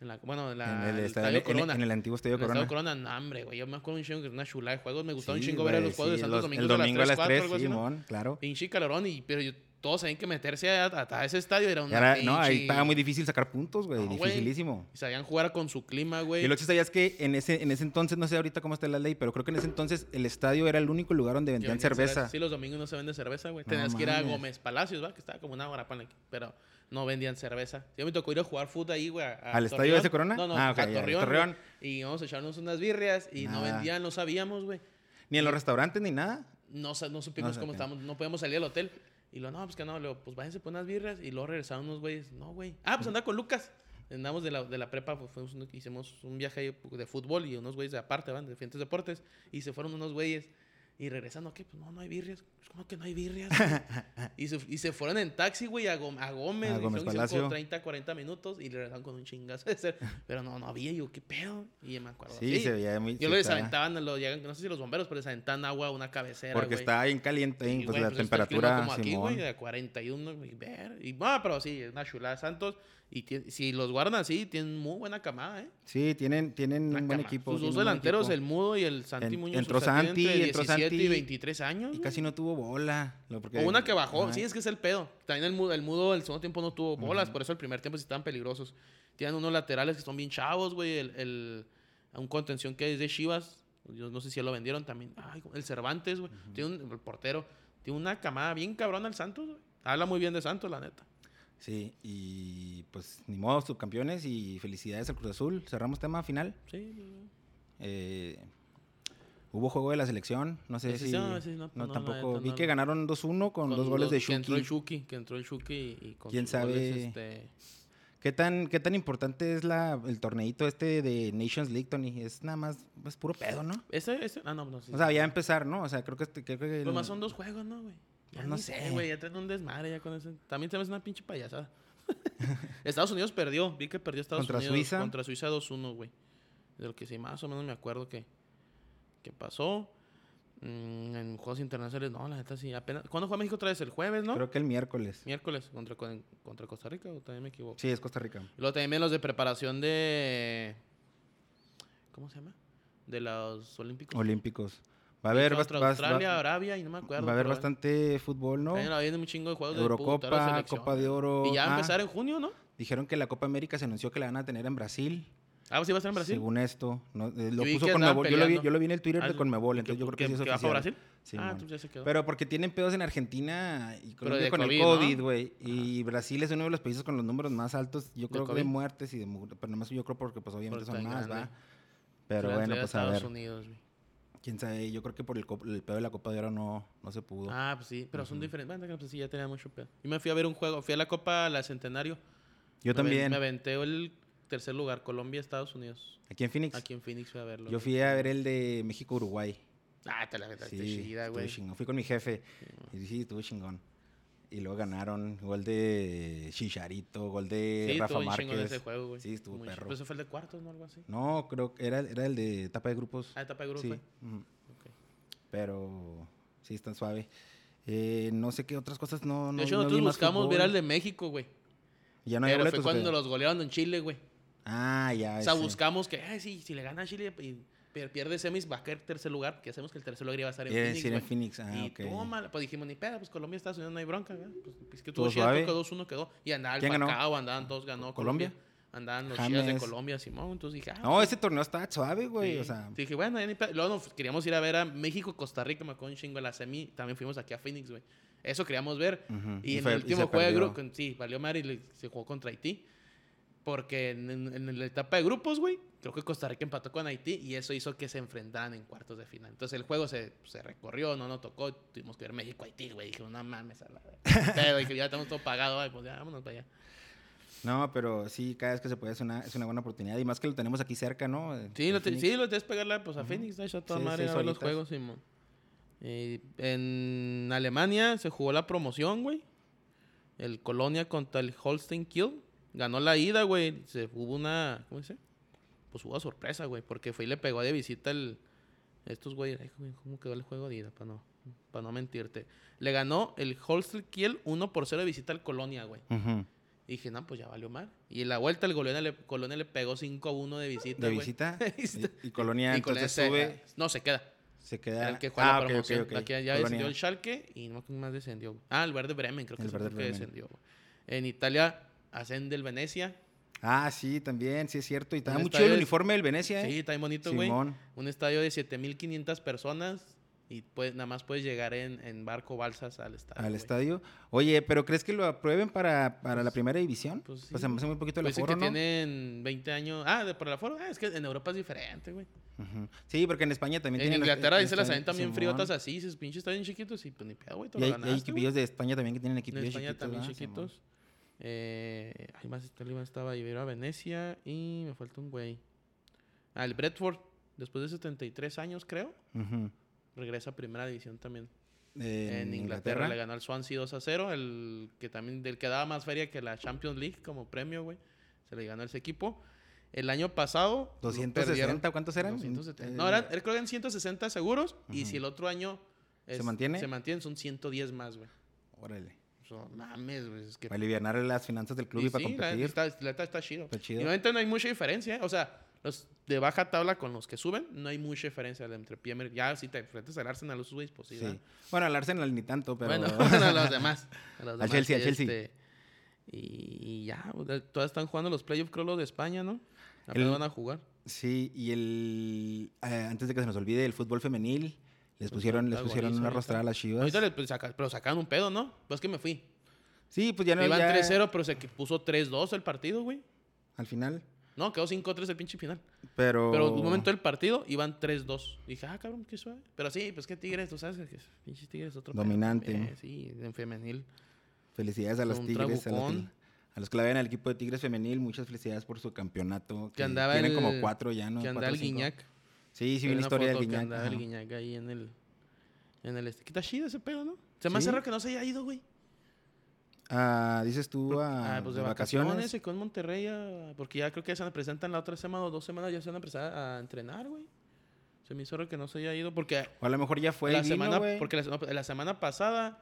en la, bueno, en, la,
en, el
el
estadio,
Estadio
en-
Corona.
en el antiguo Estadio
En el
Corona.
Estadio Corona, no, hombre, güey. Yo me acuerdo un chingo que una chulada de juegos. Me gustaba un
Sí,
chingo ver a los juegos
sí,
de Santos
los-
domingos
El domingo a las
4,
3,
algo así, ¿no?
Simón, claro.
Pinche calorón, y, pero yo- todos sabían que meterse a, ese estadio era una
Era- no, ahí estaba muy difícil sacar puntos, güey.
No,
dificilísimo.
Y sabían jugar con su clima, güey.
Y lo que sabías que en ese, en ese entonces, no sé ahorita cómo está la ley, pero creo que en ese entonces el estadio era el único lugar donde vendían cerveza.
Sí, los domingos no se vende cerveza, güey.
No
Tenías que ir a. Gómez Palacios, ¿va? Que estaba como una hora, ponle, pero no vendían cerveza. Yo me tocó ir a jugar fútbol ahí, güey.
¿Al estadio
Torreón.
ese Corona?
No, no,
Ah,
a
ya,
Torreón. Y vamos a echarnos unas birrias y no vendían, no sabíamos, güey.
Ni en los restaurantes ni nada.
no, no supimos
No
cómo estábamos, no podíamos salir del hotel. Y lo, no, pues que no, pues váyanse por unas birras. Y luego regresaron unos güeyes, no, güey. Ah, pues anda con Lucas. Andamos de la, de la prepa, pues, fuimos hicimos un viaje de fútbol y unos güeyes de aparte, van, de diferentes deportes. Y se fueron unos güeyes. Y regresando, ¿qué? Pues no, no hay birrias. Pues, ¿Cómo que no hay birrias? [LAUGHS] y, se, y se fueron en taxi, güey, a, Gom- a Gómez.
A Gómez
creo que hicieron
Palacio.
como 30, 40 minutos. Y le regresaron con un chingazo de ser. [LAUGHS] Pero no, no había. Yo, ¿qué pedo? Y me acuerdo.
Sí, se veía muy.
Yo
sí
les aventaban, lo, llegan, no sé si los bomberos, pero les aventaban agua a una cabecera.
Porque
güey.
estaba bien caliente, ahí,
Y,
pues
güey,
la
pues, está el clima
temperatura,
como aquí, güey, de 41, güey, ver. Y, bueno, pero sí, una chulada Santos. Y si los guardan así, tienen muy buena camada, ¿eh?
Sí, tienen, tienen
Una
un buen equipo.
Sus dos delanteros, el Mudo y el Santi
En-
Muñoz.
entró Santi,
entre
entró
17
Santi
y 23 años.
Y casi no tuvo bola. porque-
O una que bajó. Sí, es que es el pedo. También el mudo, el mudo el segundo tiempo no tuvo bolas. Por eso el primer tiempo sí estaban peligrosos. Tienen unos laterales que son bien chavos, güey. El, el, un contención que es de Chivas. Yo no sé si lo vendieron también. Ay, el Cervantes, güey. Tiene un el portero. Tiene una camada bien cabrona el Santos, güey. Habla muy bien de Santos, la neta.
Sí, y pues ni modo, subcampeones y felicidades al Cruz Azul. Cerramos tema final.
Sí, sí, sí.
Eh, hubo juego de la selección, no sé
Sí,
si...
no, sí, no,
no,
no, la
tampoco. Vi que ganaron 2-1 con, dos goles de
Que entró el
Shuki.
Shuki, que entró el Shuki y, y con
¿Quién
goles,
sabe?
este,
¿Qué tan, ¿Qué tan importante es la, el torneito este de Nations League, Tony? Es nada más, es puro pedo, ¿no?
ese, ese, ah, no, no, sí.
O sea, ya empezar, ¿no? O sea, creo que... este- Creo que el-
Pues más son dos juegos, ¿no, güey? Ya
no sé.
güey. Ya traen un desmadre ya con eso. También te ves una pinche payasada. [LAUGHS] Estados Unidos perdió. Vi que perdió Estados
¿Contra
Unidos.
Suiza?
Contra Suiza 2-1, güey. De lo que sí, más o menos me acuerdo que, que pasó. Mm, en juegos internacionales, no, la neta sí. Apenas, ¿Cuándo juega México otra vez? El jueves, ¿no?
Creo que el miércoles.
Miércoles contra, contra Costa Rica, o también me equivoco.
Sí, es Costa Rica.
Y luego también los de preparación de. ¿Cómo se llama? De los Olímpicos.
Olímpicos. Va a haber,
Contra
bast- bas-
Australia,
va,
Arabia y no me acuerdo.
va a haber bastante fútbol, ¿no?
Viene un chingo de juegos
Eurocopa. Copa de Oro.
Y ya va a
Ah,
empezar en junio, ¿no?
Dijeron que la Copa América se anunció que la van a tener en Brasil.
Ah, pues sí va a estar en Brasil.
Según esto. ¿no? Eh, lo
Yo
puso Conmebol. Yo lo, vi,
peleando.
yo lo vi en el Twitter de Conmebol,
¿que-
entonces yo creo que,
que-
sí es oficial.
Brasil?
Sí,
ah, entonces ya se quedó.
Pero porque tienen pedos en Argentina y
de
con el
COVID,
güey. Y Brasil es uno de los países con los números más altos, yo creo que de muertes y de Pero nomás yo creo porque pues obviamente
Por
son más,
grande.
¿va? Pero bueno, pues a
Estados
ver.
Unidos, güey.
Quién sabe, yo creo que por el, el pedo de la Copa de Oro no, no se pudo.
Ah, pues sí, pero son diferentes. Bueno, pues sí, ya tenía mucho pedo. Yo me fui a ver un juego, fui a la Copa La Centenario.
yo
Me
también.
Me aventé el tercer lugar, Colombia, Estados Unidos.
Aquí en Phoenix.
Aquí en Phoenix fui a verlo.
Yo fui a ver el de México-Uruguay.
Ah, te la aventaste
Sí,
chida, güey.
Fui con mi jefe y sí, estuvo chingón. Y luego ganaron gol de Chicharito, gol de
Sí,
Rafa Márquez.
ese juego, güey.
Sí, estuvo
Muy
perro.
chido. Pues ese fue el de cuartos, ¿no? Algo así.
No, creo que era, era el de etapa de grupos.
Ah, etapa de grupo
sí.
fue.
Pero sí, está suave. Eh, no sé qué otras cosas no. no
de hecho,
no
nosotros buscamos ver al de México, güey.
Ya no hay
Pero fue
boletos. ¿o qué?
cuando los golearon en Chile, güey.
Ah, ya.
O sea, buscamos que, ay, sí, si le gana a Chile y pierde semis, va a caer tercer lugar, que hacemos que el tercer lugar iba a estar en
a
Phoenix,
en. Phoenix. Ah,
y
ok.
toma, pues dijimos, ni pedo, pues Colombia, Estados Unidos, no hay bronca, güey. Pues, es que
Estuvo
tuvo chido,
suave.
creo que 2-1 quedó. Y andaba el. Falcao, andaban todos, ganó
¿Colombia?
Colombia. Andaban los chivas de
James.
Colombia, Simón. Entonces dije, ah,
No,
pues,
ese torneo está suave, güey.
sí.
O sea,
Dije, bueno, ya ni pedo. Luego nos queríamos ir a ver a México, Costa Rica, me acuerdo un chingo de la semi. También fuimos aquí a Phoenix, güey. Eso queríamos ver.
ujú,
Y, en
fue-
el último juego sí, valió madre y se jugó contra Haití. Porque en, la etapa de grupos, güey, creo que Costa Rica empató con Haití y eso hizo que se enfrentaran en cuartos de final. Entonces el juego se, se recorrió, no nos tocó, tuvimos que ver México-Haití, güey. Dijimos, no mames, a la [LAUGHS] Pero dije, ya tenemos todo pagado, pues ya, vámonos para allá.
No, pero sí, cada vez que se puede es una, es una buena oportunidad. Y más que lo tenemos aquí cerca, ¿no?
Sí, lo, te, sí, lo tienes que pegarle pues, a Phoenix, hecho, a toda
Sí,
madre a ver los juegos, Simón. Eh, en Alemania se jugó la promoción, güey. El Colonia contra el Holstein Kiel. Ganó la ida, güey. Se hubo una. ¿Cómo dice? Pues hubo sorpresa, güey. Porque fue y le pegó de visita el. Estos güeyes. Güey, ¿Cómo quedó el juego de ida? Para no, para no mentirte. Le ganó el Holstein Kiel 1 por 0 de visita al Colonia, güey. Y dije, no, pues ya valió mal. Y en la vuelta el Colonia le, Colonia le pegó 5 a 1 de visita. [LAUGHS]
De visita. Y, y Colonia,
Y
entonces
se-
sube,
No, se queda.
se queda.
el que juega
ah,
la. Aquí ya
Colonia.
descendió el Schalke y no más descendió. Ah, el Verde Bremen, creo que
El Werder
el que
Bremen.
descendió. En Italia asciende el Venecia.
Ah, sí, también, sí es cierto. Y chido
estadio
el uniforme del Venecia, ¿eh?
Sí, está bien bonito, güey. Un estadio de 7500 personas y pues, nada más puedes llegar en, en barco balsas al estadio.
Al estadio. Oye, ¿pero crees que lo aprueben para, para la primera división?
pues
Pues,
sí.
se me hace muy poquito el
Pues
aforo,
que
¿no?
tienen 20 años. Ah, de por el aforo. Ah, es que en Europa es diferente, güey.
Sí, porque en España también
En
tienen...
Inglaterra
en
dice las avientan bien friotas así. Sus pinches están bien chiquitos y pues ni pedo, güey.
Y hay, hay equipillos de España también que tienen
En
equipillos
España
chiquitos,
también
¿verdad? Simón.
chiquitos. Eh, hay más Italia estaba Ibero a Venecia y me falta un güey. Ah, el Bradford, después de 73 años, creo,
Ujú.
regresa a primera división también.
En,
En, Inglaterra, le ganó al Swansea 2 a 0, el que también del que daba más feria que la Champions League como premio, güey. Se le ganó a ese equipo. El año pasado lo
260,
perdieron.
¿cuántos eran?
270. No, eran, creo que eran 160 seguros y si el otro año
¿Se mantiene?
Se mantiene, son 110 más, güey.
Órale.
So, mames, güey, es que
Para aliviar las finanzas del club y,
y
para
sí,
competir.
está, la neta está chido.
Está chido.
Y no hay mucha diferencia, ¿eh? O sea, los de baja tabla con los que suben, no hay mucha diferencia entre Premier. Ya si te enfrentas al Arsenal, los güeyes, pues sí.
Bueno, al Arsenal ni tanto, pero...
Bueno, bueno, [LAUGHS] a los demás. A los [LAUGHS] demás,
Chelsea, al Chelsea.
este, Y, y ya, todas están jugando los playoffs, creo, los de España, ¿no? Apenas
El-
van a jugar.
Sí, y el... eh, antes de que se nos olvide, el fútbol femenil, les pusieron, les pusieron una arrastrada a las chivas.
Ahorita les, pues, saca- pero sacaron un pedo, ¿no? Pues que me fui.
Sí, pues ya no
Iban
ya
3-0, pero se que puso 3-2 el partido, güey.
Al final.
No, quedó 5-3 el pinche final.
Pero.
Pero en un momento del partido iban 3-2. Dije, ah, cabrón, qué suave. Pero sí, pues que Tigres, tú sabes que pinche Tigres es otro. pedo
Dominante.
también, Sí, en femenil.
Felicidades a los
Un
Tigres. A los,
trabucón.
a los que la ven al equipo de Tigres Femenil, muchas felicidades por su campeonato.
Que andaba
Tienen
el-
como cuatro ya, ¿no?
que andaba
Cuatro,
el
cinco.
Guiñac.
Sí, sí, vi una historia del Guiñac.
andaba el. Guiñac ahí en el. En el este. ¿Qué está chido ese pedo, no? Se me
Sí.
hace raro que no se haya ido, güey.
Ah, dices tú a
Ah, pues de vacaciones. se quedó en Monterrey. ah, porque ya creo que ya se presentan la otra semana o dos semanas. Ya se van a empezar a entrenar, güey. Se me hizo raro que no se haya ido. Porque
O a lo mejor ya fue.
la
vino,
semana. porque la, no, la semana pasada.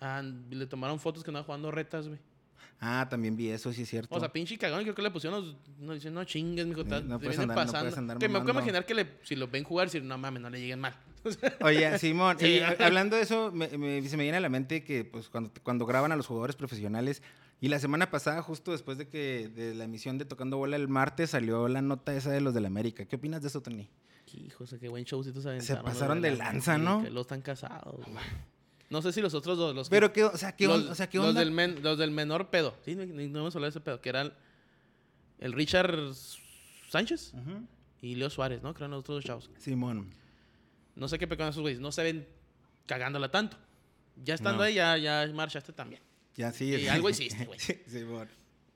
ah, le tomaron fotos que andaba jugando retas, güey.
Ah, también vi eso, sí es cierto.
O sea, pinche cagón, creo que le pusieron los, no dicen, no chingues, mijo,
Sí,
ta-
no puedes andar- no
pasando.
puedes andar
que me puedo imaginar que le, si los ven jugar, decir, no mames, no le lleguen mal. [LAUGHS]
Oye, Simón, [LAUGHS]
Sí.
hablando de eso, me- me- se me viene a la mente que pues, cuando, cuando graban a los jugadores profesionales, y la semana pasada, justo después de que de la emisión de Tocando Bola el martes, salió la nota esa de los del América. ¿Qué opinas de eso, Tony?
Hijo, qué buen showcito se aventaron. los
pasaron de
la
lanza, ¿no?
que Los están casados, güey. No sé si los otros dos, los que-
Pero, ¿qué, o sea, ¿qué,
los,
on- o sea, ¿qué
los
onda?
del men- los del menor pedo. Sí, ni- no hemos hablado de ese pedo. Que eran el Richard Sánchez y Leo Suárez, ¿no? Creo que los otros dos chavos.
Simón.
No sé qué pedo con esos güeyes. No se ven cagándola tanto. Ya estando
No.
ahí, ya, ya marchaste también.
Ya sí.
Y algo hiciste, güey. [LAUGHS]
Sí, Simón.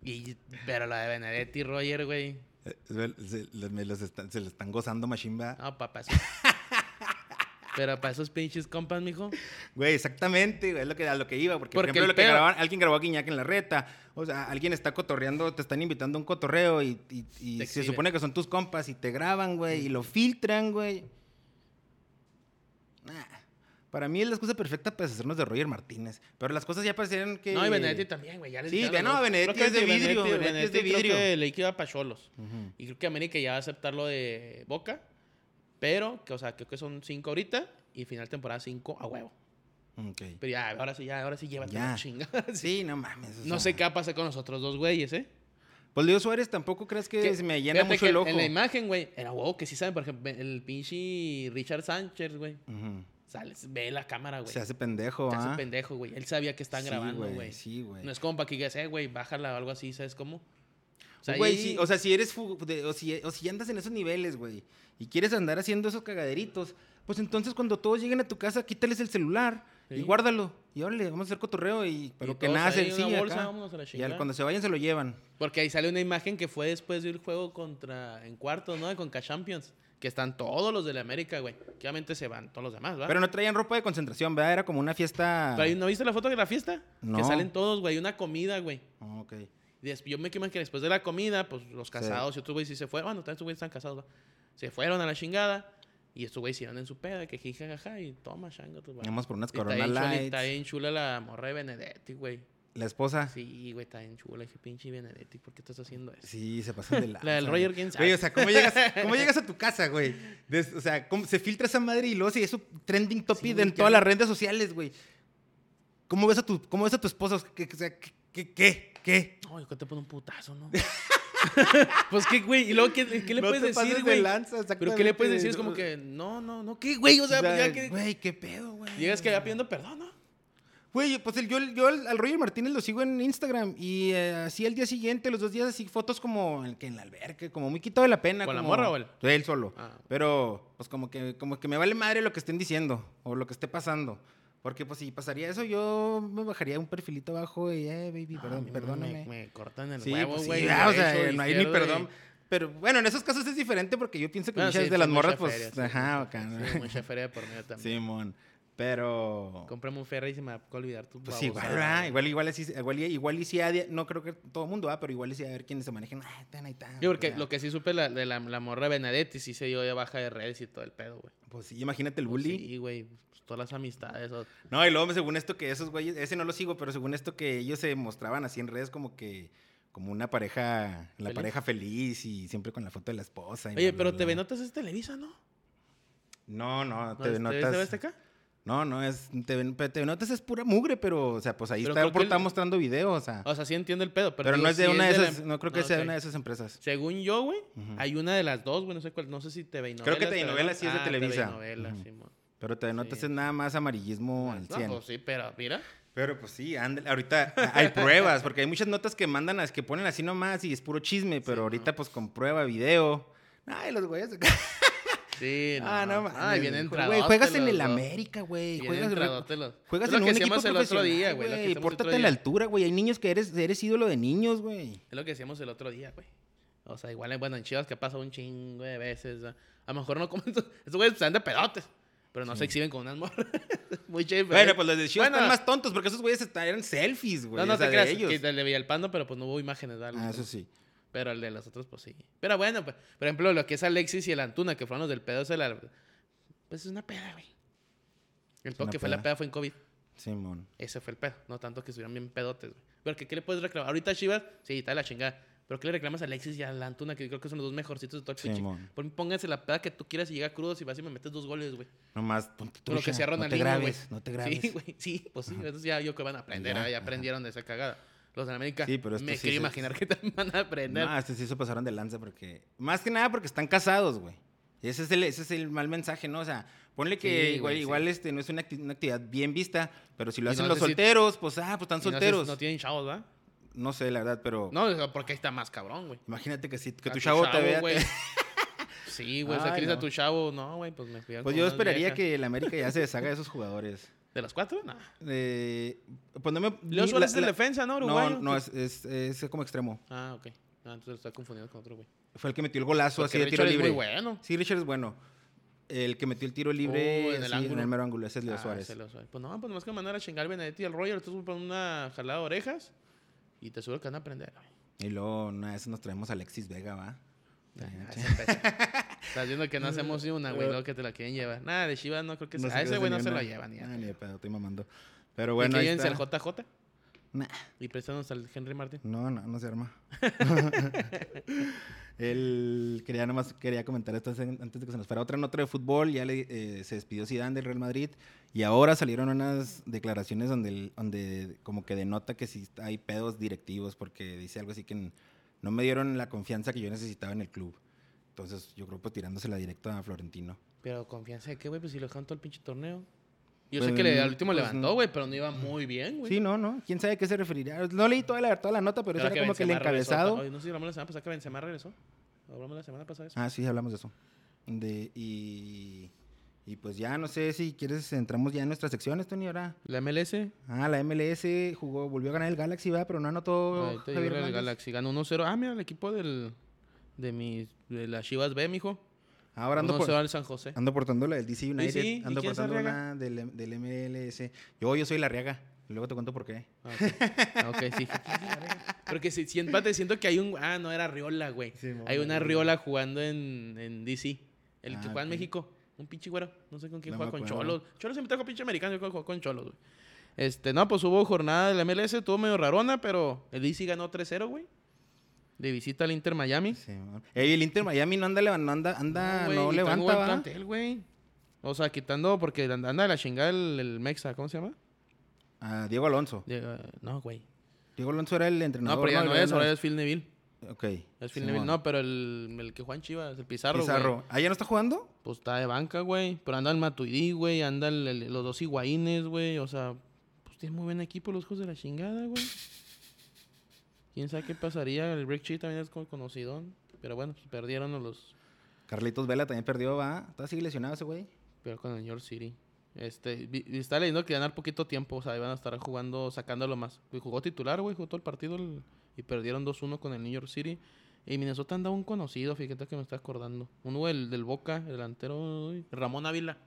Y, pero la de Benedetti Roger, güey.
Eh, Se, se- los están, se lo están gozando, Machimba.
No, papá. eso- [LAUGHS] pero para esos pinches compas, mijo.
Güey, exactamente, güey, es lo que, a lo que iba. Porque,
Porque
por ejemplo, lo que grababan, alguien grabó a Guiñac en la reta. O sea, alguien está cotorreando, te están invitando a un cotorreo y, y- y
Te
se supone que son tus compas y te graban, güey, y lo filtran, güey. Nah. Para mí es la excusa perfecta para hacernos de Roger Martínez. Pero las cosas ya parecieron que.
No, y Benedetti también, güey. Ya
Sí,
los
no. Benedetti
Creo
es de vidrio, Benedetti es de
creo
vidrio.
que le iba para Cholos. Y creo que América ya va a aceptar lo de Boca. Pero, que, o sea, creo que son cinco ahorita. Y final temporada cinco a huevo.
Ok.
Pero ya, ahora sí, ya, ahora sí llévate
Ya.
chinga. [LAUGHS]
Sí, no mames.
No
sea.
sé qué va a pasar con los otros dos güeyes, ¿eh?
Pues Leo Suárez tampoco crees que,
Que-
se me llena mucho
que
el ojo.
En la imagen, güey, era huevo que sí saben, por ejemplo, el pinche Richard Sánchez, güey.
Ujú.
Sale, ve la cámara, güey.
Se hace pendejo,
Se hace pendejo, güey. Él sabía que están
Sí,
grabando, güey.
Sí, güey.
No es como para que digas, eh, güey, bájala o algo así, ¿sabes cómo? O sea,
Güey, sí, o sea, si eres o, si, o si andas en esos niveles, güey, y quieres andar haciendo esos cagaderitos, pues entonces cuando todos lleguen a tu casa, quítales el celular y
Sí.
guárdalo. Y órale, vamos a hacer cotorreo y pero
Y
que nada sencilla
bolsa,
acá. Y al- cuando se vayan se lo llevan.
Porque ahí sale una imagen que fue después del juego contra en cuartos, ¿no? De Conca Champions. Que están todos los de la América, güey. Que obviamente se van todos los demás, ¿verdad?
Pero no traían ropa de concentración, ¿verdad? Era como una fiesta.
¿no viste la foto de la fiesta?
No.
Que salen todos, güey. Una comida, güey.
Oh, ok.
Yo me queman que después de la comida, pues los casados y otros güeyes sí se fueron. Bueno, también estos güeyes están casados, ¿va? Se fueron a la chingada. Y estos güeyes hicieron en su pedo, de que jija, jaja, y toma, chango, va.
Vamos por unas Corona Lights.
Está bien chula la morra de Benedetti, güey.
La esposa.
Sí, güey, está bien chula. Dije, pinche Benedetti, ¿por qué estás haciendo eso?
Sí, se pasan de lanza. [LAUGHS]
La del. Roger, sabe.
Güey, o sea, ¿cómo llegas, cómo llegas a tu casa, güey? O sea, ¿cómo se filtra esa madre y luego si eso trending topic
Sí,
en todas las redes sociales, güey? ¿Cómo ves a tu, cómo ves a tu esposa? ¿Qué, qué, o sea, qué, qué, qué, qué?
No, yo que te pone un putazo, ¿no? [LAUGHS] pues qué, güey. Y luego, ¿qué, qué le
No
puedes
te
decir,
de
güey?
lanza,
Pero ¿qué le puedes decir? Es como que, no, no, no, ¿qué, güey? O sea, pues ya que.
Güey, qué pedo, güey.
Llegas que ya pidiendo perdón, ¿no?
Güey, pues el- yo, yo al, al Roger Martínez lo sigo en Instagram y eh, así al día siguiente, los dos días, así fotos como el que en la alberca, como muy quitado de la pena.
¿Con la morra o él?
Él solo.
Ah.
Pero, pues como que, como que me vale madre lo que estén diciendo o lo que esté pasando. Porque, pues, si pasaría eso, yo me bajaría un perfilito abajo y, eh, baby,
Ah,
perdón,
mí
perdóname.
Me, me cortan el
sí,
huevo,
pues, sí,
güey.
ah, o sea, no hay ni perdón.
y-
Pero bueno, en esos casos es diferente porque yo pienso que
Bueno,
muchas
sí,
de las morras, pues,
feria, sí,
ajá, acá.
sí, mucha feria por medio también.
Simón. Pero.
Cómprame un Ferrari y se me va a olvidar tu
Pues igual, ¿verdad?
güey.
igual, igual, así, igual, igual y de- no creo que todo el mundo va, pero igual y sí a ver quiénes se manejen. Ah, tan, tan,
Yo porque
ya.
lo que sí supe la, de la, la morra Benedetti sí se dio de baja de redes y todo el pedo, güey.
Pues sí, imagínate el
Pues
bully.
Sí, güey. Todas las amistades. o-
No, y luego según esto que esos güeyes, ese no lo sigo, pero según esto que ellos se mostraban así en redes como que como una pareja, la
¿Feliz?
pareja feliz y siempre con la foto de la esposa. y
Oye,
bla,
pero
bla,
TV
bla.
Notas es Televisa, ¿no?
No, no,
¿No
TV
es
Notas.
TV Azteca?
No, no, es TV, TV Notas es pura mugre, pero o sea, pues ahí
Pero
está,
creo que
está
el-
mostrando videos, o sea.
O sea, sí entiendo el pedo, pero...
pero no es de
sí
una de
la-
esas, no creo que
Ah,
sea de una de esas empresas.
Según yo, güey, hay una de las dos, güey, no sé cuál, no sé si TV y
Creo que
novelas,
TV y novela sí es de
Ah,
Televisa.
TV. Simón.
Pero te notas
Sí.
es nada más amarillismo al
No,
100.
pues sí, pero mira.
Pero pues sí, ándale, ahorita hay pruebas, porque hay muchas notas que mandan, a- que ponen así nomás y es puro chisme, pero ahorita pues con prueba, video. Ay, los güeyes. [LAUGHS]
Sí, no.
Ah, no mames.
Ay, bien
güey.
entradote
Güey, juegas en el. América, güey. Juegas, juegas en un equipo
el otro día, güey,
Pórtate a la altura, güey. Hay niños que eres, eres ídolo de niños, güey.
Es lo que decíamos el otro día, güey. O sea, igual, bueno, en Chivas que pasa un chingo de veces. ¿no? A lo mejor no comen. Estos [LAUGHS] estos güeyes están de pedotes. Pero no se exhiben con unas morras. [LAUGHS] Muy chévere.
Bueno, pues los de Chivas
Bueno.
están más tontos porque esos güeyes eran selfies, güey.
No, no te
de
creas.
ellos.
Que le veía el pando, pero pues no hubo imágenes. ¿verdad?
Ah, eso sí.
Pero el de los otros, pues sí. Pero bueno, pues, por ejemplo, lo que es Alexis y el Antuna, que fueron los del pedo, es la... pues es una peda, güey. El pedo
una
que fue la
peda.
fue en COVID.
Simón.
Ese fue el pedo. No tanto que estuvieran bien pedotes, güey. Pero que, ¿qué le puedes reclamar? Ahorita Chivas, sí, está de la chingada. Pero ¿qué le reclamas a Alexis y a la Antuna, que creo que son los dos mejorcitos de. Por mí, pónganse la peda que tú quieras y llega crudo si vas y me metes dos goles, güey.
Nomás ponte
Con lo que
trucha,
sea
No te
Ronaldinho,
grabes, no te grabes.
Sí, güey. Sí, pues sí. Entonces ya yo que van a aprender,
Ya,
aprendieron de esa cagada. Los de América,
Sí, pero esto
me
sí
quiero imaginar que también van a aprender.
No, este sí se pasaron de lanza porque... Más que nada porque están casados, güey. Ese es el, ese es el mal mensaje, ¿no? O sea, ponle que
Sí,
igual,
güey, sí.
igual este, no es una, acti- una actividad bien vista, pero si lo
Y
hacen
no
los
si-
solteros, pues, ah, pues están
no si-
solteros.
No, tienen chavos, ¿verdad?
No sé, la verdad, pero...
No, porque ahí está más cabrón, güey.
Imagínate que, si, que tu chavo, te vea...
güey. [LAUGHS] Sí, güey. A
no.
tu chavo. No, güey, pues me fui a
Pues yo esperaría
viejas.
que el América ya se [LAUGHS] deshaga de esos jugadores.
¿De los cuatro? No.
Eh, pues no me...
Leo Suárez es de
la-
defensa, ¿no?
No,
Uruguayo.
no, es, es, es como extremo.
Ah, ok. Ah, entonces está confundido con otro, güey.
Fue el que metió el golazo
Porque
así de tiro
Richard es
libre.
muy bueno.
Sí, Richard es bueno. El que metió el tiro libre
Oh, en el
así,
ángulo.
mero ángulo, ese es Leo
Ah,
Suárez.
ese Leo Suárez. Pues no, pues nomás que mandar a chingar Benedetti y al Roger. Tú pones una jalada de orejas y te aseguro que van a aprender.
Y luego una vez nos traemos a Alexis Vega, ¿va?
Estás viendo que no [LAUGHS] hacemos ni una, güey, luego que te la quieren llevar. Nada, de Chivas no creo que sea. A ese güey no se lo llevan ni a
Ah, ni de pedo, estoy mamando. Pero
¿Y
bueno,
que
ahí
llévense
está.
el JJ
Nah,
y préstanos al Henry Martin.
no, no, no se arma. [LAUGHS] Él quería nomás quería comentar esto antes antes de que se nos fuera otra nota de fútbol. Ya le, eh, se despidió Zidane del Real Madrid y ahora salieron unas declaraciones donde, donde como que denota que sí hay pedos directivos porque dice algo así que no me dieron la confianza que yo necesitaba en el club. Entonces yo creo pues tirándosela directa a Florentino.
Pero confianza de qué, güey, pues si lo dejaron todo el pinche torneo. Yo
Pues,
sé que le, al último
pues,
levantó, güey, pero no iba muy bien, güey.
Sí, no, no. ¿Quién sabe a qué se referiría? No leí toda la, toda la nota, pero eso
Ahora
era como que el
regresó,
encabezado.
no sé si hablamos la semana pasada que Benzema regresó. Hablamos la semana pasada de eso.
Ah, sí, hablamos de eso. De, y, y pues ya, no sé si quieres, entramos ya en nuestras secciones, Tony, ahora.
La MLS,
Ah, la MLS jugó, volvió a ganar el Galaxy, va, pero no anotó
ahí te
Javier
el. Galaxy ganó 1-0. Ah, mira, el equipo del, de, mis, de las Chivas B, mijo.
Ahora ando,
1-0
por,
al San José.
ando portando la del DC United,
sí, ¿y
ando portando una del, del MLS. Yo, yo soy la Riaga, luego te cuento por qué.
Ah, ok. Ah, ok, sí. [LAUGHS] Porque si, si empate, siento que hay un... Ah, no, era Riola, güey.
Sí,
hay una Riola jugando en, en DC. El que juega en. México. Un pinche güero. No sé con quién
No
juega con. Cholos. Cholos siempre trajo pinche americano. Yo creo que jugó con Cholos, güey. Este, no, pues hubo jornada de la MLS. Estuvo medio rarona, pero el DC ganó 3-0, güey. De visita al Inter Miami.
Sí, Ey, el Inter Miami no anda, no anda, anda, no,
trae
levanta, va.
plantel, güey. O sea, quitando... Porque anda de la chingada el, el Mexa. ¿Cómo se llama?
Ah, Diego Alonso.
Llega- No, güey.
Diego Alonso era el entrenador.
No, pero ya no
Era
es. Ahora es Phil Neville.
Ok.
Es Phil
Simón.
Neville. No, pero el, el que juega en Chivas, el Pizarro,
Pizarro.
güey.
¿Ah, ya no está jugando?
Pues está de banca, güey. Pero anda el Matuidi, güey. Anda el- el- los dos Higuaínes, güey. O sea, pues tiene muy buen equipo los hijos de la chingada, güey. ¿Quién sabe qué pasaría? El Rick Chi también es como conocido. Pero bueno, pues perdieron a los...
Carlitos Vela también perdió, va. Está así lesionado ese güey.
Pero con el New York City. Este, está leyendo que ganar poquito tiempo. O sea, iban a estar jugando, sacándolo más. Y jugó titular, güey. Jugó todo el partido el- y perdieron 2-1 con el New York City. Y Minnesota anda un conocido, fíjate que me está acordando. Uno del, del Boca, el delantero, Ramón Ávila.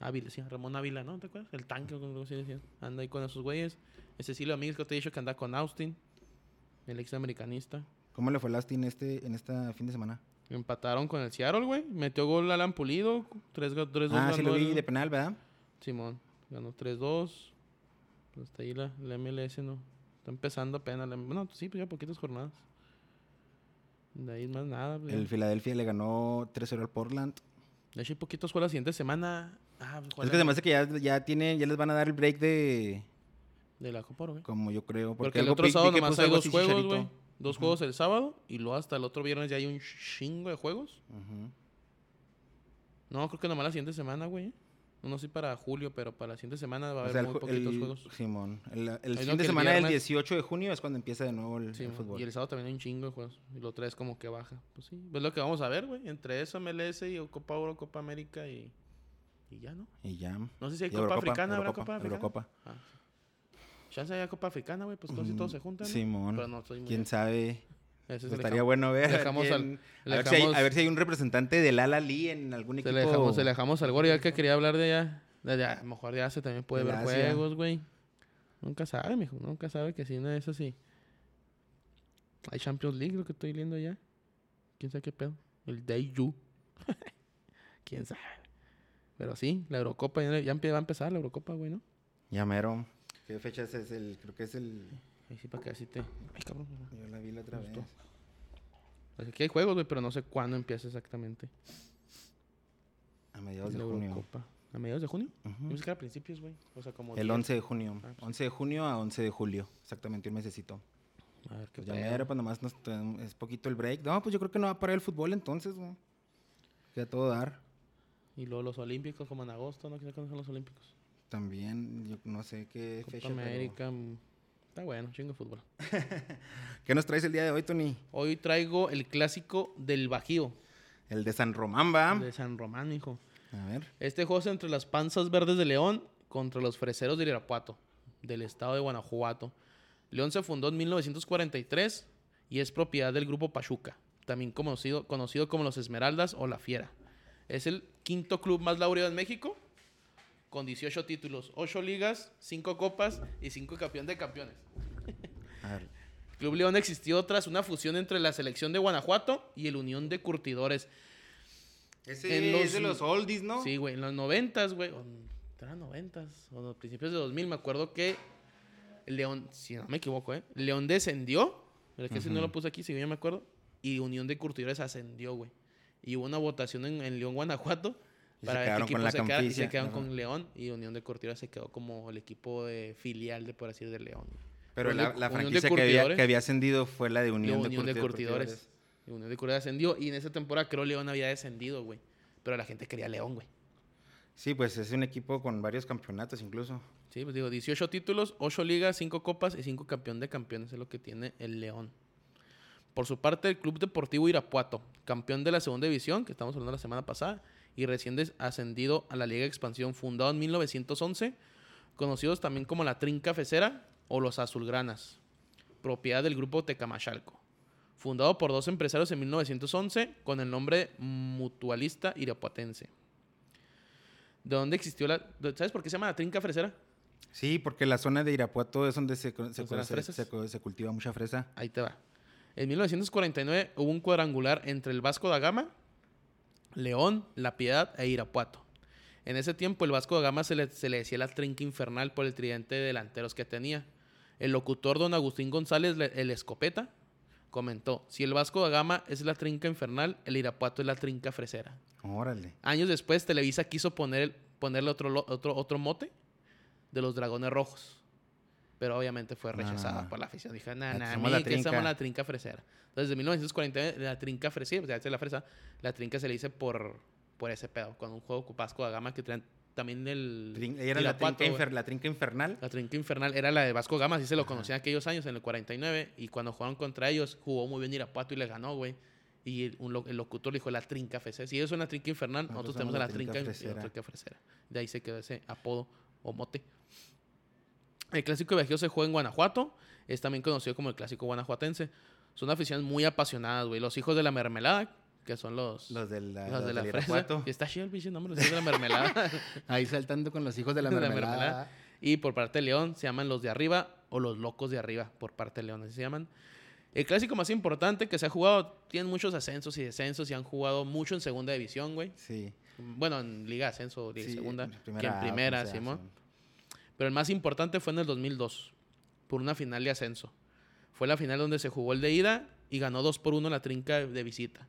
Ávila, sí, Ramón Ávila, ¿no? ¿Te acuerdas? El tanque, como así decían. Anda ahí con esos güeyes. Ese Cecilio Amigos que te he dicho que anda con Austin, el ex americanista.
¿Cómo le fue a Lastin este, en esta fin de semana?
Empataron con el Seattle, güey. Metió gol Alan Pulido. 3-2
ah, sí lo vi
el-
de penal, ¿verdad?
Simón, ganó 3-2. Hasta ahí la, la MLS no. Está empezando apenas. la- bueno, sí, pues ya poquitas jornadas. De ahí más nada. pues.
El Philadelphia le ganó 3-0 al Portland.
De hecho, hay poquitos juegos la siguiente semana. Ah, pues,
Es que me hace que ya, ya tienen, ya les van a dar el break de,
De la Copa güey.
como yo creo.
Porque el
algo
otro sábado nomás hay dos juegos, güey. Dos juegos el sábado. Y luego hasta el otro viernes ya hay un chingo de juegos. No, creo que nomás la siguiente semana, güey. Uno sí para julio, pero para la siguiente semana va a
O
haber
sea,
muy poquitos
el-
juegos.
Simón. El, el fin de semana del
viernes-
18 de junio es cuando empieza de nuevo el,
Sí,
fútbol.
y el sábado también hay un chingo de juegos. Y lo traes como que baja. Pues sí, es lo que vamos a ver, güey. Entre eso, MLS y Copa Oro, Copa América y, y ya, ¿no?
Y ya.
No sé si hay Copa
Eurocopa,
Africana, ¿habrá Copa Africana?
Eurocopa.
Ah, sí. Chance haya Copa Africana, güey, pues casi todos se juntan. ¿no?
Simón.
Pero no estoy muy...
Quién sabe.
Se
Estaría bueno ver. a
dejamos al-
quién-
le
a, ver si hay,
dejamos-
a ver si hay un representante del Ala Lee en algún
Se
equipo.
le dejamos, se le dejamos al Gori, ya que quería hablar de allá. De allá, A lo mejor ya se también puede ver
Asia.
juegos, güey. Nunca sabe, mijo. Nunca sabe que si no es así. Hay Champions League, lo que estoy viendo ya. ¿Quién sabe qué pedo? El Daiju. [LAUGHS] ¿Quién sabe? Pero sí, la Eurocopa ya, va a empezar la Eurocopa, güey, ¿no?
Ya mero. ¿Qué fecha es el? Creo que es el.
Ahí sí, para que así te... Ay, cabrón.
Yo la vi la otra vez.
Pues aquí hay juegos, güey, pero no sé cuándo empieza exactamente.
A mediados de junio.
¿A mediados de junio? Yo pensé que era a principios, güey. O sea, como...
El
10.
11 de junio.
Ah, pues.
11 de junio a 11 de julio. Exactamente un mesecito.
A ver qué
Pues ya mero, pues nomás nos es poquito el break. No, pues yo creo que no va a parar el fútbol entonces, güey. Que a todo dar.
Y luego los Olímpicos, como en agosto, ¿no? ¿Quién son los Olímpicos?
También, yo no sé qué
Copa
fecha.
América. Está bueno, chingo de fútbol. [LAUGHS]
¿Qué nos traes el día de hoy, Tony?
Hoy traigo el clásico del Bajío,
El de San Román, va.
de San Román, hijo.
A ver.
Este juego es entre las Panzas Verdes de León contra los Freseros de Irapuato, del estado de Guanajuato. León se fundó en 1943 y es propiedad del grupo Pachuca, también conocido, conocido como los Esmeraldas o La Fiera. Es el quinto club más laureado en México, con 18 títulos, 8 ligas, 5 copas y 5 campeón de campeones. [LAUGHS]
A ver.
Club León existió tras una fusión entre la selección de Guanajuato y el Unión de Curtidores.
Ese
En los-
es de los oldies, ¿no?
Sí, güey, en los noventas, güey, o en- eran noventas, o en los principios de 2000, me acuerdo que León, si no me equivoco, ¿eh? León descendió, pero es que si no lo puse aquí, si yo me acuerdo, y Unión de Curtidores ascendió, güey. Y hubo una votación en, en León, Guanajuato,
Y se
para ver qué
quedaron con
equipo
la
se queda- y
campicia,
se quedaron
ajá.
con León, y Unión de Curtidores se quedó como el equipo de filial, de por así decir, de León.
Pero
Unión
la,
de- de
franquicia que había,
Curtidores.
que había ascendido fue la de Unión,
Unión de
Curti-
Curtidores. Y Unión de Curtidores ascendió, y en esa temporada creo León había descendido, güey. Pero la gente quería León, güey.
Sí, pues es un equipo con varios campeonatos incluso.
Sí, pues digo, 18 títulos, 8 ligas, 5 copas y 5 campeón de campeones es lo que tiene el León. Por su parte, el Club Deportivo Irapuato, campeón de la segunda división, que estamos hablando la semana pasada, y recién ascendido a la Liga de Expansión, fundado en 1911, conocidos también como la Trinca Fecera o los Azulgranas, propiedad del grupo Tecamachalco. Fundado por dos empresarios en 1911 con el nombre Mutualista Irapuatense. ¿De dónde existió la... ¿Sabes por qué se llama la Trinca Fresera?
Sí, porque la zona de Irapuato es donde se, se cultiva mucha fresa.
Ahí te va. En 1949 hubo un cuadrangular entre el Vasco da Gama, León, La Piedad e Irapuato. En ese tiempo el Vasco da Gama se le, se le decía la trinca infernal por el tridente de delanteros que tenía. El locutor don Agustín González, le- el escopeta, comentó, si el Vasco da Gama es la trinca infernal, el Irapuato es la trinca fresera.
Órale.
Años después, Televisa quiso poner, ponerle otro, otro, otro mote de los dragones rojos. Pero obviamente fue rechazada por la afición. Dije, nah,
Ah,
nah,
somos la
que somos
trinca".
la trinca fresera. Entonces, desde 1949, la trinca fresera, o sea, esta es la fresa, la trinca se le dice por, por ese pedo. Con un juego Vasco da Gama que traen también el.
Trin- Era la trinca,
güey.
infer- la trinca infernal.
La trinca infernal era la de Vasco Gama, así se lo conocía en aquellos años, en el 49. Y cuando jugaron contra ellos, jugó muy bien Irapuato y le ganó, güey. Y el, un el locutor le dijo la trinca fresera. Si ellos son la trinca infernal,
Nosotros
nosotros tenemos a
la trinca
y la trinca fresera. De ahí se quedó ese apodo o mote. El clásico de Bajío se juega en Guanajuato. Es también conocido como el clásico guanajuatense. Son aficiones muy apasionadas, güey. Los hijos de la mermelada, que son los,
Los de la,
los
los
de la fresa. Y está chido el pinche nombre, los hijos de la mermelada. [LAUGHS]
Ahí saltando con los hijos de la
De la
mermelada.
mermelada. Y por parte de León se llaman los de arriba o los locos de arriba, por parte de León, así se llaman. El clásico más importante que se ha jugado, tienen muchos ascensos y descensos y han jugado mucho en segunda división, güey.
Sí.
Bueno, en Liga Ascenso, Liga
sí,
Segunda,
primera
que en primera, Simón.
sí.
Pero el más importante fue en el 2002, por una final de ascenso. Fue la final donde se jugó el de ida y ganó 2 por 1 la trinca de visita.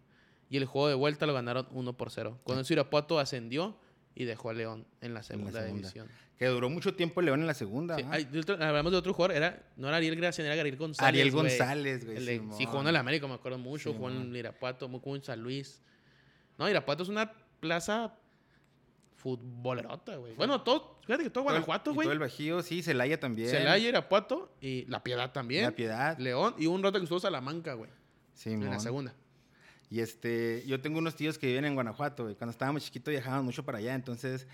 Y el juego de vuelta lo ganaron 1 por 0. Con eso Irapuato ascendió y dejó a León en la segunda,
segunda.
división.
Que duró mucho tiempo León en la segunda.
Sí,
¿ah?
hay- de otro- hablamos de otro jugador, era, no era Ariel Gracián, era Ariel González.
Ariel. González, güey.
Sí, jugó en el América, me acuerdo mucho.
Sí,
jugó en. Irapuato, muy en San Luis. No, Irapuato es una plaza futbolerota, güey. Bueno, todo, fíjate que todo Guanajuato, güey.
Todo el Bajío, sí, Celaya también.
Celaya, Irapuato y La Piedad también.
La Piedad.
León y un rato que estuvo Salamanca, güey. En la segunda.
Y este, yo tengo unos tíos que viven en Guanajuato, güey. Cuando estábamos chiquitos viajábamos mucho para allá, entonces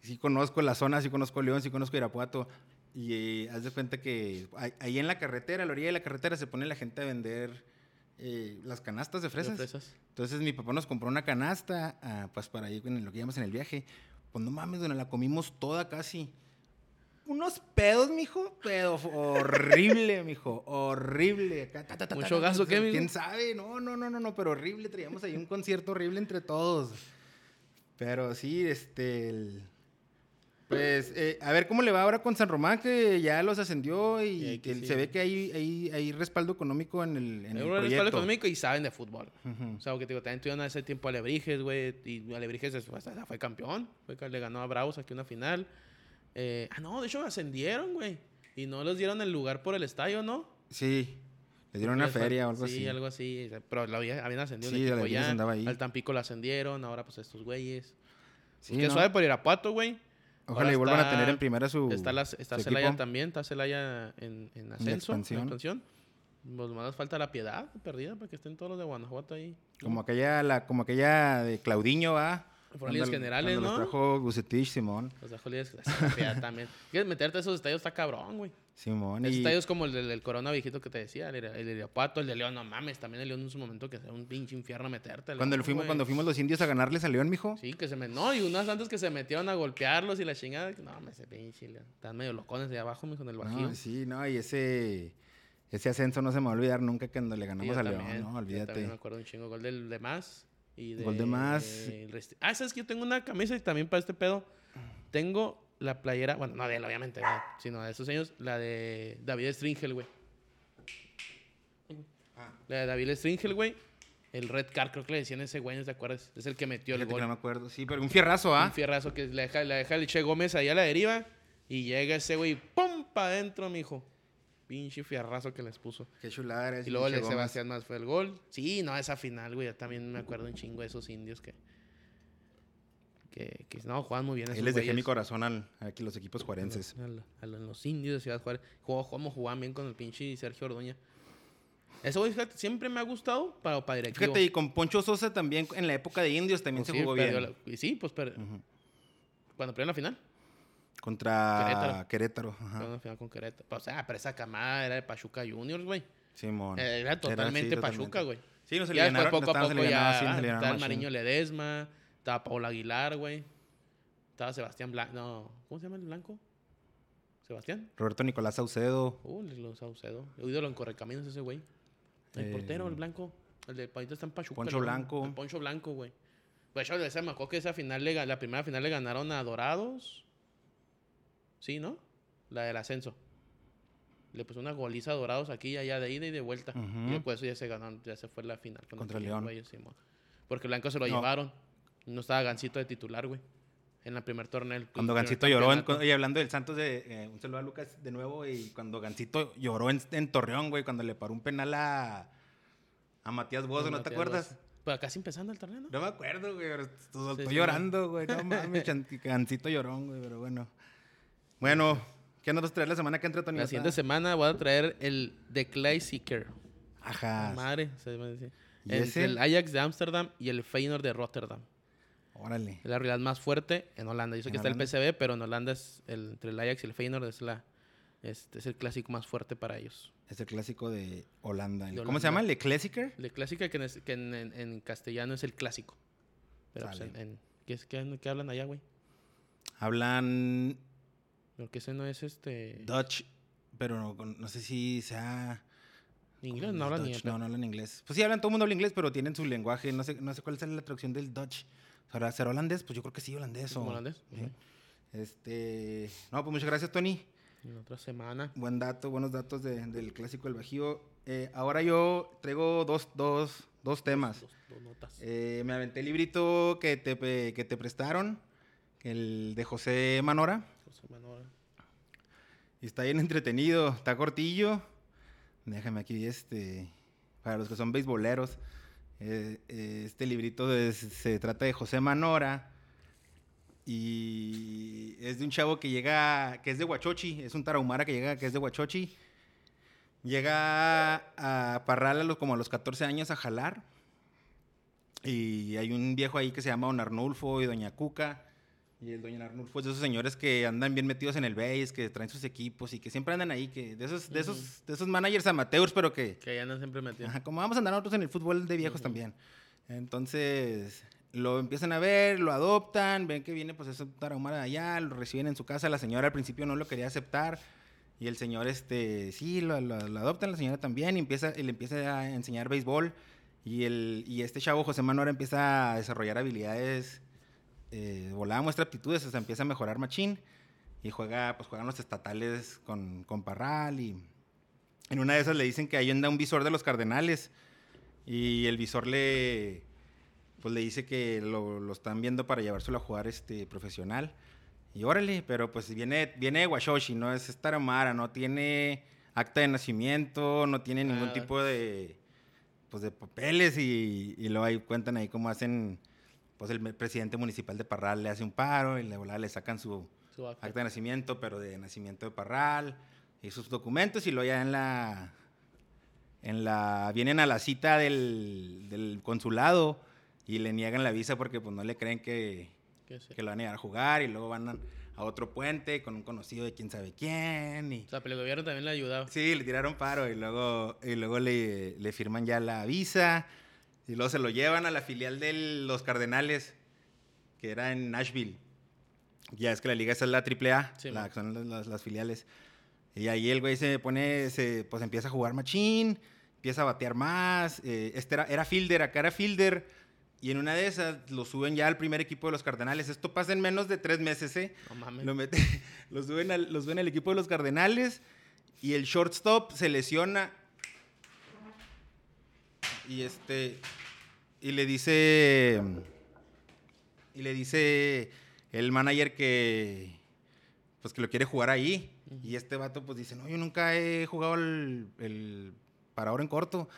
sí conozco la zona, sí conozco León, sí conozco Irapuato. Y eh, haz de cuenta que ahí- ahí en la carretera, a la orilla de la carretera, se pone la gente a vender eh, las canastas de fresas.
De fresas.
Entonces mi papá nos compró una canasta, ah, pues para ir en lo que llamamos en el viaje. Pues no mames, donde la comimos toda casi. Unos pedos, mijo, pero horrible, [LAUGHS] mijo, horrible.
¿Mucho
ta, ta,
gas o qué, mijo?
¿Quién sabe? No, no, no, no, no, pero horrible. Traíamos ahí un concierto horrible entre todos. Pero sí, este, el- pues, eh, a ver cómo le va ahora con San Román, que ya los ascendió y,
que sí.
se ve que hay, hay, hay respaldo económico en el, en
Hay
el
un respaldo
proyecto.
económico y saben de fútbol. O sea, porque te digo, también tuvieron hace tiempo a Alebrijes, güey. Y Alebrijes es- hasta fue campeón. Fue que le ganó a Bravos aquí una final. Eh, ah, no, de hecho ascendieron, güey. Y no les dieron el lugar por el estadio, ¿no?
Sí, le dieron una feria o algo
sí,
así.
algo así. Pero lo había- habían ascendido
Sí,
un ya.
ahí.
Al Tampico lo ascendieron. Ahora, pues, estos güeyes.
Sí,
que
¿no?
suave por Irapuato, güey.
Ojalá y vuelvan a
está-
tener en primera su.
Está, las, está
su
Celaya
equipo.
también. Está Celaya en, en ascenso. En
expansión.
expansión. Pues más falta la piedad perdida para que estén todos los de Guanajuato ahí.
Como aquella, la, como aquella de Claudiño, va.
Fueron líderes generales,
Los
¿no?
trajo Bucetich, Simón.
Los dejó líderes la piedad también. [LAUGHS] Quieres meterte a esos estadios está cabrón, güey.
Simón. Y,
estadios como el del, del Corona viejito que te decía, el, de- el Irapuato, el de León, no mames, también el León en su momento que sea un pinche infierno meterte.
cuando, le fuimos, cuando fuimos los indios a ganarles a León, mijo.
Sí, que se me... No, y unas antes que se metieron a golpearlos y la chingada. que No, me ese pinche León. Están medio locones de abajo, mijo, en el bajío.
No, sí, no, y ese, ese ascenso no se me va a olvidar nunca cuando le ganamos
yo
a
también,
León,
yo
no,
también
olvídate.
me acuerdo un chingo. Gol del de más. Y de,
Gol de más.
ah, ¿sabes que Yo tengo una camisa y también para este pedo. Tengo la playera, bueno, no de él, obviamente, ¿verdad? sino de esos años, la de David Stringel, güey. La de David Stringel, güey. El Red Car, creo que le decían ese güey, ¿no te acuerdas? Es el que metió el
Fíjate que
gol.
no me acuerdo. Sí, pero un fierrazo, ¿ah?
Un fierrazo que le deja, le deja el Che Gómez ahí a la deriva. Y llega ese güey, ¡pum! pa' adentro, mijo. Pinche fierrazo que les puso.
Qué chulada era ese
Y luego el de
pinche Gómez.
Sebastián más fue el gol. Sí, no, esa final, güey. Yo también me acuerdo un chingo de esos indios que. Que, que no, jugaban muy bien. Esos
les dejé
güeyes.
mi corazón al, aquí los equipos juarenses.
A, lo- a lo- a los indios de Ciudad Juárez. Jugó, cómo jugaban bien con el pinche Sergio Ordoña. Ese güey, fíjate, siempre me ha gustado para, para directivo.
Fíjate, y con Poncho Sosa también en la época de indios también
Pues
se
sí,
jugó
perdió
bien.
la- y sí, pues per-
Ujú.
cuando perdieron la final.
Contra
Querétaro.
Querétaro. ajá.
La final con Querétaro. O sea, pero esa camada era de Pachuca Juniors, güey.
Simón.
Era totalmente
sí,
Pachuca, güey.
Sí, no se le ganaron.
poco a poco, ya
se le.
Mariño Ledesma, estaba Paula Aguilar, güey. Estaba Sebastián Blanco. No, ¿cómo se llama el blanco? ¿Sebastián?
Roberto Nicolás Saucedo.
Uh, los Saucedo. He oído en Correcaminos ese güey. El
Eh,
portero, el blanco. El de Paito está en Pachuca.
Poncho. Blanco.
El Poncho Blanco, güey. Pues yo esa me acuerdo que esa final, le la primera final le ganaron a Dorados. Sí, ¿no? La del ascenso. Le puso una goliza a Dorados aquí y allá de ida y de vuelta.
Ujú.
Y después ya se ganó, ya se fue la final. con
Contra
aquellos
León.
Simón. Porque Blanco se lo
No.
llevaron. No estaba Gancito de titular, güey. En la primer torneo. el
Cuando Gancito lloró, en, y hablando del Santos, de, eh, un saludo a Lucas de nuevo, y cuando Gancito lloró en, en Torreón, güey, cuando le paró un penal a, a Matías Bozo, ¿no te
Matías
acuerdas?
Bozo. Pero casi empezando el torneo, ¿no?
No me acuerdo, güey, pero estoy
Sí,
llorando, güey, no mames, [LAUGHS] Gancito llorón, güey, pero bueno. Bueno, ¿qué nos vas a traer la semana que entra, Tony?
La siguiente semana voy a traer el The Clay Seeker.
Ajá,
Madre, se me dice.
¿Y
El, el Ajax de Ámsterdam y el Feyenoord de Rotterdam.
Órale.
Es la realidad más fuerte en Holanda. Yo sé que está
Holanda.
el PSV, pero en Holanda es el, entre el Ajax y el Feyenoord es, la, este es el clásico más fuerte para ellos.
Es el clásico de Holanda.
De
¿Cómo se llama? ¿El Classicer?
El clásico que, en, es- que en, en- en castellano es el clásico. Pero pues, ¿qué, es, qué, qué hablan allá, güey?
Hablan
Porque ese no es este...
Dutch, pero no, no sé si sea...
Inglés, no hablan de
No, no hablan inglés. Pues sí, hablan, todo el mundo habla inglés, pero tienen su lenguaje. No sé, no sé cuál es la traducción del Dutch. ¿Será, holandés? Pues yo creo que sí, holandés. o-
holandés.
sí. Este... No, pues muchas gracias, Tony.
En otra semana.
Buen dato, buenos datos de- del clásico del Bajío. Eh, ahora yo traigo dos, dos, dos temas.
Dos, dos notas.
Eh, me aventé el librito que te, que te prestaron, el de José Manora.
José Manuel.
Y está bien entretenido, está cortillo. Déjame aquí, este, para los que son beisboleros, eh, eh, este librito se trata de José Manora. Y es de un chavo que llega, que es de Huachochi, es un tarahumara que llega, que es de Huachochi. Llega a Parral a los, como a los 14 años a jalar. Y hay un viejo ahí que se llama Don Arnulfo y Doña Cuca. Y el Doña Arnulfo es de esos señores que andan bien metidos en el base, que traen sus equipos y que siempre andan ahí, que de esos, de esos, de esos managers amateurs, pero que...
Que andan siempre metidos.
Ajá, como vamos a andar nosotros en el fútbol de viejos también. Entonces, lo empiezan a ver, lo adoptan, ven que viene pues ese tarahumara allá, lo reciben en su casa. La señora al principio no lo quería aceptar. Y el señor, este, sí, lo, lo- lo adoptan, la señora también, y, empieza, y le empieza a enseñar béisbol. Y, el, y este chavo, José Manuel, empieza a desarrollar habilidades, eh, volada, muestra aptitudes, o sea, empieza a mejorar machín. Y juega, pues juegan los estatales con, con Parral. Y en una de esas le dicen que ahí anda un visor de los Cardenales. Y el visor le, pues le dice que lo, lo están viendo para llevárselo a jugar este, profesional. Y órale, pero pues viene, viene de Washoshi, no es Tarahumara, no tiene acta de nacimiento, no tiene ningún
Nada.
tipo de, pues de papeles y, y luego ahí cuentan ahí cómo hacen, pues el presidente municipal de Parral le hace un paro y volada le sacan su
Su acta.
acta de nacimiento, pero de nacimiento de Parral y sus documentos y luego ya en la, en la, vienen a la cita del, del consulado y le niegan la visa porque pues no le creen que, que lo van a llevar a jugar y luego van a, a otro puente con un conocido de quién sabe quién y
O sea, pero el gobierno también le ayudaba.
sí, le tiraron paro y luego, y luego le, le firman ya la visa y luego se lo llevan a la filial de los Cardenales que era en Nashville. Ya es que la liga esa es la AAA,
Sí,
la, son las, las- las filiales. Y ahí el güey se pone, se, pues empieza a jugar machín, empieza a batear más. eh, este era, era fielder, acá era fielder. Y en una de esas lo suben ya al primer equipo de los Cardenales. Esto pasa en menos de tres meses, ¿eh?
No mames.
Lo, mete, [LAUGHS] lo, suben al, lo suben al equipo de los Cardenales y el shortstop se lesiona. Y este. Y le dice. Y le dice el manager que. Pues que lo quiere jugar ahí. Y este vato pues dice: No, yo nunca he jugado el, el parador en corto.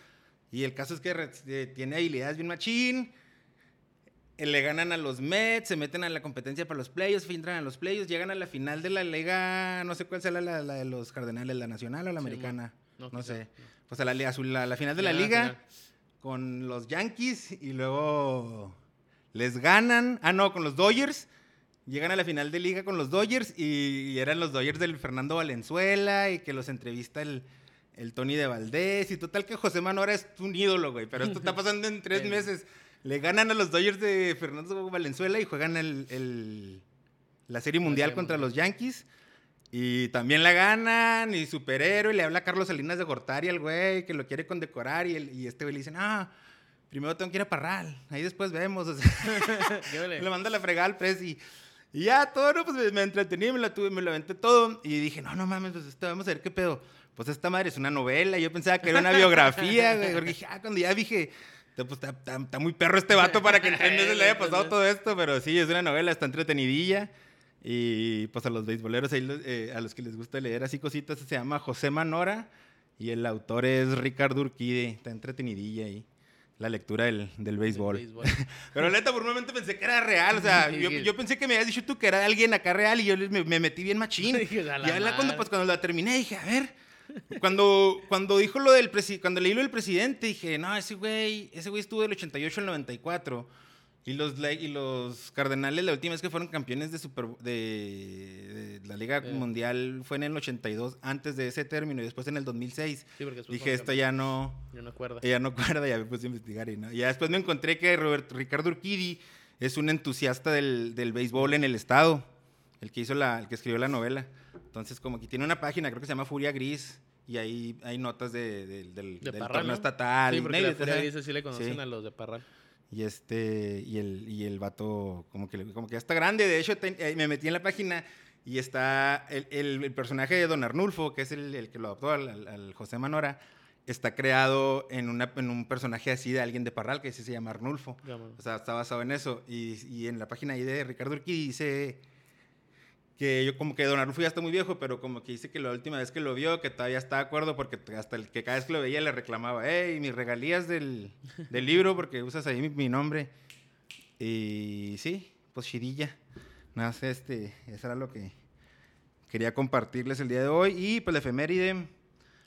Y el caso es que eh, tiene habilidades bien machín. Eh, Le ganan a los Mets, se meten a la competencia para los playoffs, entran a los playoffs, llegan a la final de la liga, no sé cuál será la, la de los Cardenales, la nacional o la
Sí,
americana,
no,
sé. Pues a la, liga azul, la, la final de la liga
final.
Con los Yankees y luego les ganan, ah no, con los Dodgers. Llegan a la final de liga con los Dodgers y, y eran los Dodgers del Fernando Valenzuela y que los entrevista el, el Tony de Valdés y total que José Manuel es un ídolo, güey, pero esto está pasando en tres meses. Le ganan a los Dodgers de Fernando Valenzuela y juegan el, el- la Serie Mundial contra los Yankees. Y también la ganan, y superhéroe, y le habla a Carlos Salinas de Gortari al güey, que lo quiere condecorar, y, el- y este güey le dice, no, primero tengo que ir a Parral, ahí después vemos. O sea, [LAUGHS] [LAUGHS] le manda la fregada al Prezi. Y ya, todo, ¿no? Pues me, me entretení, me la tuve, me lo aventé todo. Y dije, no, no mames, pues esto, vamos a ver qué pedo. Pues esta madre es una novela. Yo pensaba que era una biografía, güey. Porque dije, ah, cuando ya dije, pues está, está- está muy perro este vato para que en tres meses le haya pasado todo esto. Pero sí, es una novela, está entretenidilla. Y pues a los beisboleros, ahí, eh, a los que les gusta leer así cositas, se llama José Manora. Y el autor es Ricardo Urquide. Está entretenidilla ahí. La lectura del, del béisbol.
Béisbol. [LAUGHS]
Pero neta, por un momento pensé que era real. O sea, [LAUGHS] yo, yo pensé que me habías dicho tú que era alguien acá real y yo me, me metí bien machín. [LAUGHS] Y
"A la
ya la- cuando,
madre".
pues, cuando la terminé dije, a ver. Cuando, cuando dijo lo del presi- cuando leí lo del presidente, dije, no, ese güey, ese güey estuvo del 88 al 94. Y los, y los Cardenales, la última vez que fueron campeones de, super, de, de la Liga
Sí.
Mundial fue en el 82, antes de ese término, y después en el 2006.
Sí,
Dije, esto ya no,
Yo no acuerdo.
ella no acuerda, ya me puse a investigar y no. Y ya después me encontré que Roberto, Ricardo Urquidi es un entusiasta del, del béisbol en el estado, el que hizo la, el que escribió la novela. Entonces, como que tiene una página, creo que se llama Furia Gris, y ahí hay notas de, de- del,
De
del
Parral,
torneo
¿no?
estatal.
Sí, porque
y-
la Furia Gris sí le conocen
sí.
a los de Parral.
Y este, y el, y el vato, como que, como que ya está grande. De hecho, te- eh, me metí en la página y está el, el- el personaje de Don Arnulfo, que es el, el que lo adoptó al, al- al José Manora, está creado en, una, en un personaje así de alguien de Parral, que sí se llama Arnulfo.
Ya.
O sea, está basado en eso. Y, y en la página ahí de Ricardo Urquidi dice que yo como que Don Arnulfo ya está muy viejo, pero como que dice que la última vez que lo vio, que todavía está de acuerdo, porque hasta el que cada vez que lo veía le reclamaba, hey, mis regalías del, [LAUGHS] del libro, porque usas ahí mi, mi nombre. Y sí, pues chidilla. Nada este, eso era lo que quería compartirles el día de hoy. Y pues la efeméride,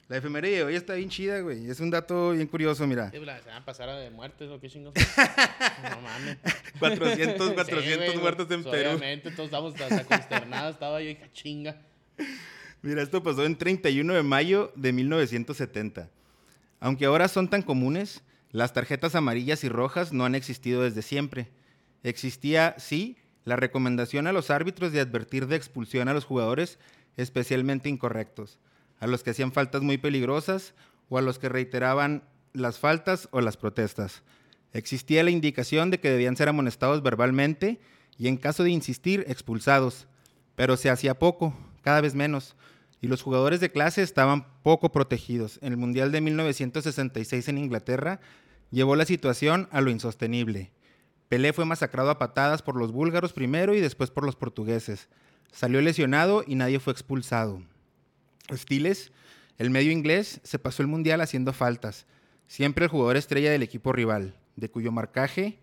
la efeméride de hoy está bien chida, güey. Es un dato bien curioso, mira.
Sí, la- se van a pasar a de muertes o qué chingos. [LAUGHS] no mames.
400, [LAUGHS]
Sí,
400
güey,
muertos en
pues,
Perú.
Obviamente, todos estábamos hasta consternados. Estaba yo, hija chinga.
Mira, esto pasó en 31 de mayo de 1970. Aunque ahora son tan comunes, las tarjetas amarillas y rojas no han existido desde siempre. Existía, sí, la recomendación a los árbitros de advertir de expulsión a los jugadores especialmente incorrectos, a los que hacían faltas muy peligrosas o a los que reiteraban las faltas o las protestas. Existía la indicación de que debían ser amonestados verbalmente y en caso de insistir, expulsados. Pero se hacía poco, cada vez menos, y los jugadores de clase estaban poco protegidos. El Mundial de 1966 en Inglaterra llevó la situación a lo insostenible. Pelé fue masacrado a patadas por los búlgaros primero y después por los portugueses. Salió lesionado y nadie fue expulsado. Stiles, el medio inglés, se pasó el Mundial haciendo faltas. Siempre el jugador estrella del equipo rival, de cuyo marcaje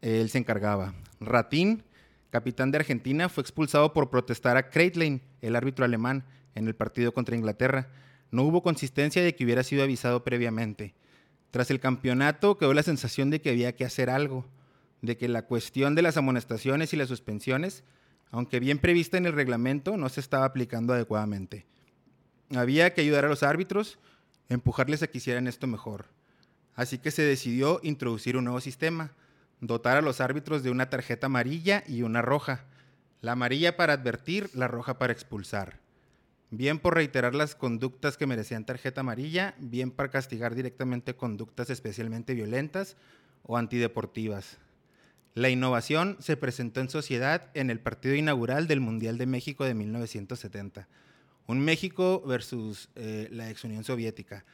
eh, él se encargaba. Ratín, capitán de Argentina, fue expulsado por protestar a Kreitlein, el árbitro alemán, en el partido contra Inglaterra. No hubo consistencia de que hubiera sido avisado previamente. Tras el campeonato quedó la sensación de que había que hacer algo, de que la cuestión de las amonestaciones y las suspensiones, aunque bien prevista en el reglamento, no se estaba aplicando adecuadamente. Había que ayudar a los árbitros, empujarles a que hicieran esto mejor. Así que se decidió introducir un nuevo sistema, dotar a los árbitros de una tarjeta amarilla y una roja. La amarilla para advertir, la roja para expulsar. Bien por reiterar las conductas que merecían tarjeta amarilla, bien para castigar directamente conductas especialmente violentas o antideportivas. La innovación se presentó en sociedad en el partido inaugural del Mundial de México de 1970. Un México versus eh, la ex Unión Soviética.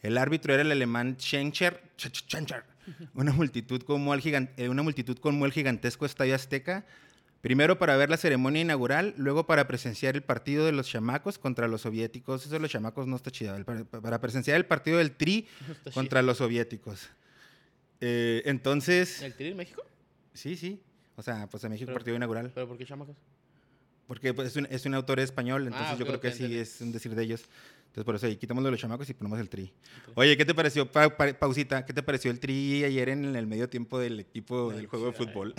El árbitro era el alemán Schencher, una multitud, como el gigan- eh, una multitud como el gigantesco estadio azteca, primero para ver la ceremonia inaugural, luego para presenciar el partido de los chamacos contra los soviéticos. Eso de los chamacos no está chido. para, para presenciar el partido del Tri
No
contra los soviéticos. Eh, entonces.
¿El Tri en México?
sí, sí. O sea, pues en México
Pero-
partido inaugural.
¿Pero por qué chamacos?
Porque pues, es, un, es un autor español, entonces
Ah,
yo creo que sí es un decir de ellos. Entonces por eso ahí quitamos de los chamacos y ponemos el tri. Oye, ¿qué te pareció, pa- pa- pausita, qué te pareció el tri ayer en el medio tiempo del equipo del juego de fútbol?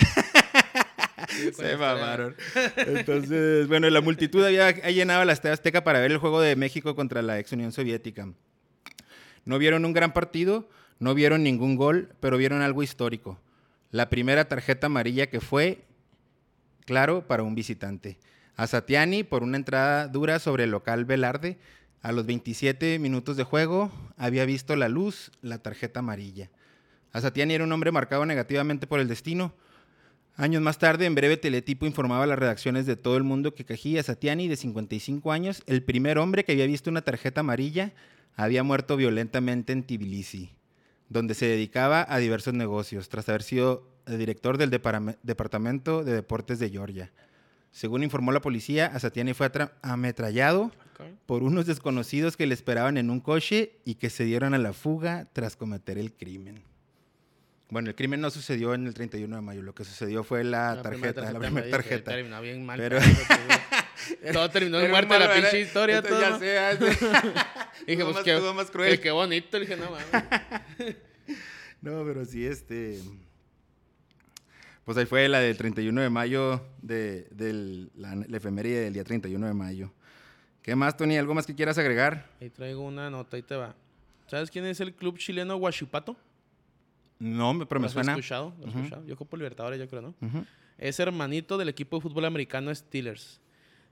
Sí, [LAUGHS]
Se mamaron. [LAUGHS] Entonces, bueno, la multitud había ha llenado la Estadio Azteca para ver el juego de México contra la ex Unión Soviética. No vieron un gran partido, no vieron ningún gol, pero vieron algo histórico. La primera tarjeta amarilla que fue, claro, para un visitante. A Satiani por una entrada dura sobre el local Velarde. A los 27 minutos de juego había visto la luz, la tarjeta amarilla. A Satiani era un hombre marcado negativamente por el destino. Años más tarde, en breve teletipo informaba a las redacciones de todo el mundo que Cají Satiani, de 55 años, el primer hombre que había visto una tarjeta amarilla, había muerto violentamente en Tbilisi, donde se dedicaba a diversos negocios, tras haber sido el director del Departamento de Deportes de Georgia. Según informó la policía, Asatiani fue ametrallado por unos desconocidos que le esperaban en un coche y que se dieron a la fuga tras cometer el crimen. Bueno, el crimen no sucedió en el 31 de mayo, lo que sucedió fue la, tarjeta, la primera tarjeta.
Terminó bien mal.
Pero- [LAUGHS]
todo terminó en muerte la pinche historia.
Esto
todo.
ya sí. [LAUGHS]
Dije, pues
más-
qué,
estuvo más cruel.
qué bonito. Dije, no mames. [LAUGHS]
No, pero sí, este. Pues ahí fue la del 31 de mayo, de, del, la, la efeméride del día 31 de mayo. ¿Qué más, Tony? ¿Algo más que quieras agregar?
Ahí traigo una nota, ahí te va. ¿Sabes quién es el club chileno Huachipato?
No, me- pero me
¿Lo has
suena.
escuchado? ¿Lo has escuchado? Yo copo Libertadores, yo creo, ¿no? Es hermanito del equipo de fútbol americano Steelers,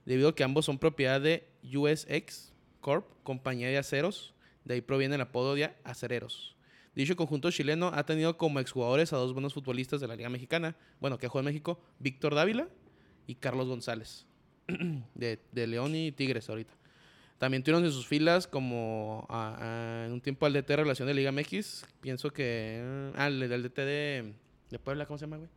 debido a que ambos son propiedad de USX Corp, compañía de aceros. De ahí proviene el apodo de acereros. Dicho conjunto chileno ha tenido como exjugadores a dos buenos futbolistas de la Liga Mexicana, bueno, que juega en México, Víctor Dávila y Carlos González, [CLEARS THROAT] de, de León y Tigres ahorita. También tuvieron en sus filas como ah, ah, en un tiempo al DT de Relación de Liga MX, pienso que... Ah, el, el DT de, de Puebla, ¿cómo se llama, güey?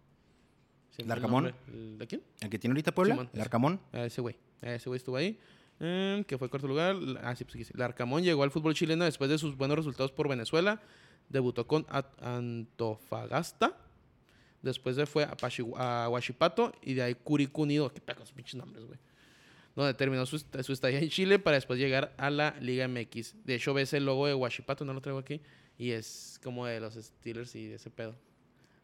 ¿Larcamón?
nombre. ¿El ¿De quién?
¿El que tiene ahorita Puebla?
Simón,
¿El
ese.
Arcamón?
A ese güey. A ese güey estuvo ahí. Eh, que fue cuarto lugar. Ah, sí, pues. Larcamón llegó al fútbol chileno después de sus buenos resultados por Venezuela. Debutó con Antofagasta. Después de fue a, Pachi- a Huachipato y de ahí Curicó Unido. Qué pecos pinches nombres, güey. Donde terminó su, su estadía en Chile para después llegar a la Liga MX. De hecho, ves el logo de Huachipato, no lo traigo aquí. Y es como de los Steelers y de ese pedo.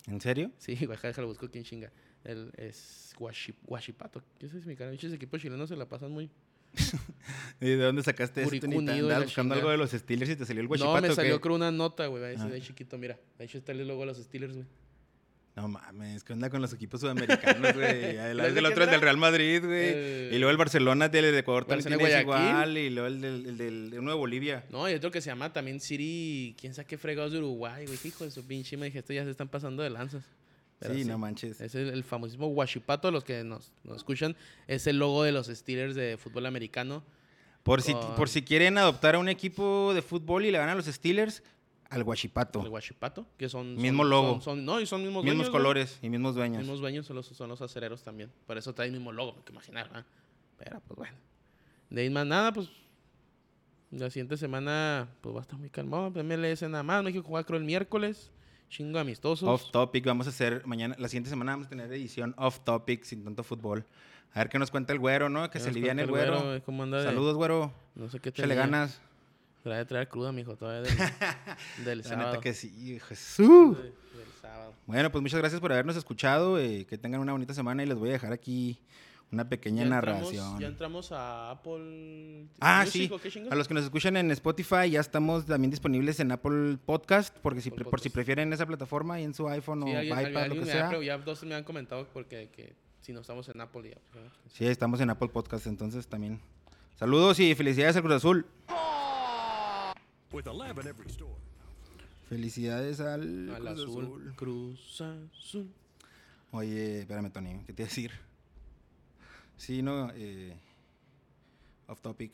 ¿En serio?
Sí, güey, déjalo busco quién chinga. El, es Huachi- Huachipato. ¿Qué es mi cara? Equipos chilenos se la pasan muy. [LAUGHS]
¿Y de dónde sacaste esto? Ni Andabas
la
buscando algo de los Steelers y te salió el guachipato.
no, me salió creo una nota, güey. Ahí
Ah.
ve chiquito, mira. De hecho, está el logo de los Steelers, güey.
No mames, ¿qué onda con los equipos sudamericanos, güey? [LAUGHS] El,
¿Los de
del otro es del? Real Madrid, güey.
El-
Y luego el Barcelona del de Ecuador también
Guayaquil.
igual. Y luego el del, el del el uno de Bolivia.
No, y otro que se llama también City. ¿Quién sabe qué fregados de Uruguay, güey? Hijo de su pinche. Me dije, estos ya se están pasando de lanzas. Pero
Sí, no manches.
Es el, el famosísimo Huachipato, los que nos, nos escuchan. Es el logo de los Steelers de fútbol americano.
Por si,
con-
por si quieren adoptar a un equipo de fútbol y le van a los Steelers, al Guachipato.
El Huachipato, que son.
Mismo
son-
logo.
son- son- no, y son mismos
Mismos
dueños,
colores y mismos dueños.
mismos dueños son los, son los acereros también. Por eso trae el mismo logo, que imaginar, ¿verdad? Pero pues bueno. De ahí más nada, pues. La siguiente semana, pues va a estar muy calmado. MLS nada más. México juega creo el miércoles. Chingo amistosos.
Off topic, vamos a hacer mañana, la siguiente semana vamos a tener edición off topic sin tanto fútbol. A ver qué nos cuenta el güero, ¿no? Que se liviane el güero.
¿Cómo anda de-
Saludos, güero.
No sé qué
Échale
tenía.
ganas.
Trae traer cruda, mijo, todavía del, [LAUGHS] del
La
sábado.
neta que sí, Jesús.
Del sábado.
Bueno, pues muchas gracias por habernos escuchado. eh, que tengan una bonita semana y les voy a dejar aquí una pequeña
Ya entramos-
narración.
ya entramos a Apple.
Ah,
Music,
sí. A los que nos escuchan en Spotify, ya estamos también disponibles en Apple Podcast, porque si,
Apple
por si prefieren esa plataforma y en su iPhone
Sí,
o
alguien-
iPad,
alguien-
lo que sea.
ya dos me han comentado porque que si no estamos en Apple ya.
Sí, estamos en Apple Podcast, entonces también. Saludos y felicidades al Cruz Azul. Felicidades al,
Al
Cruz
azul.
Azul.
Cruz Azul.
Oye, espérame, Tony, ¿qué te iba a decir? Sí, no, eh, off topic.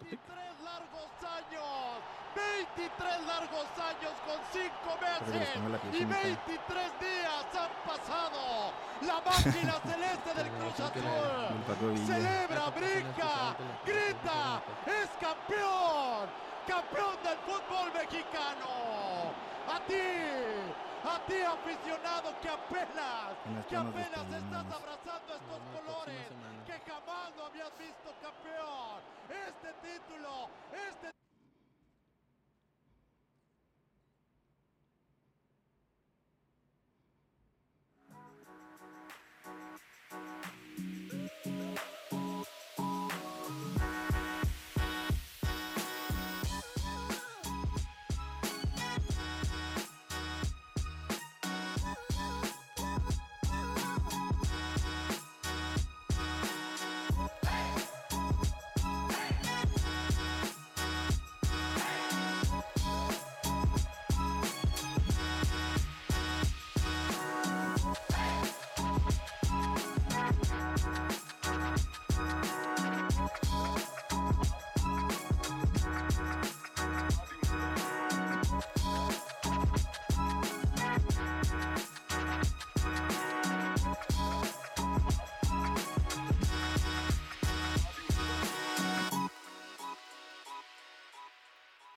23 largos años, 23 largos años con 5
Pero les
meses y
chinita.
23 días han pasado. La máquina [LAUGHS] celeste del Cruz Azul celebra, brinca, grita, es campeón, campeón del fútbol mexicano. A ti, a ti aficionado que apenas, que apenas estás abrazando estos colores, que jamás lo habías visto campeón. Este título, este título.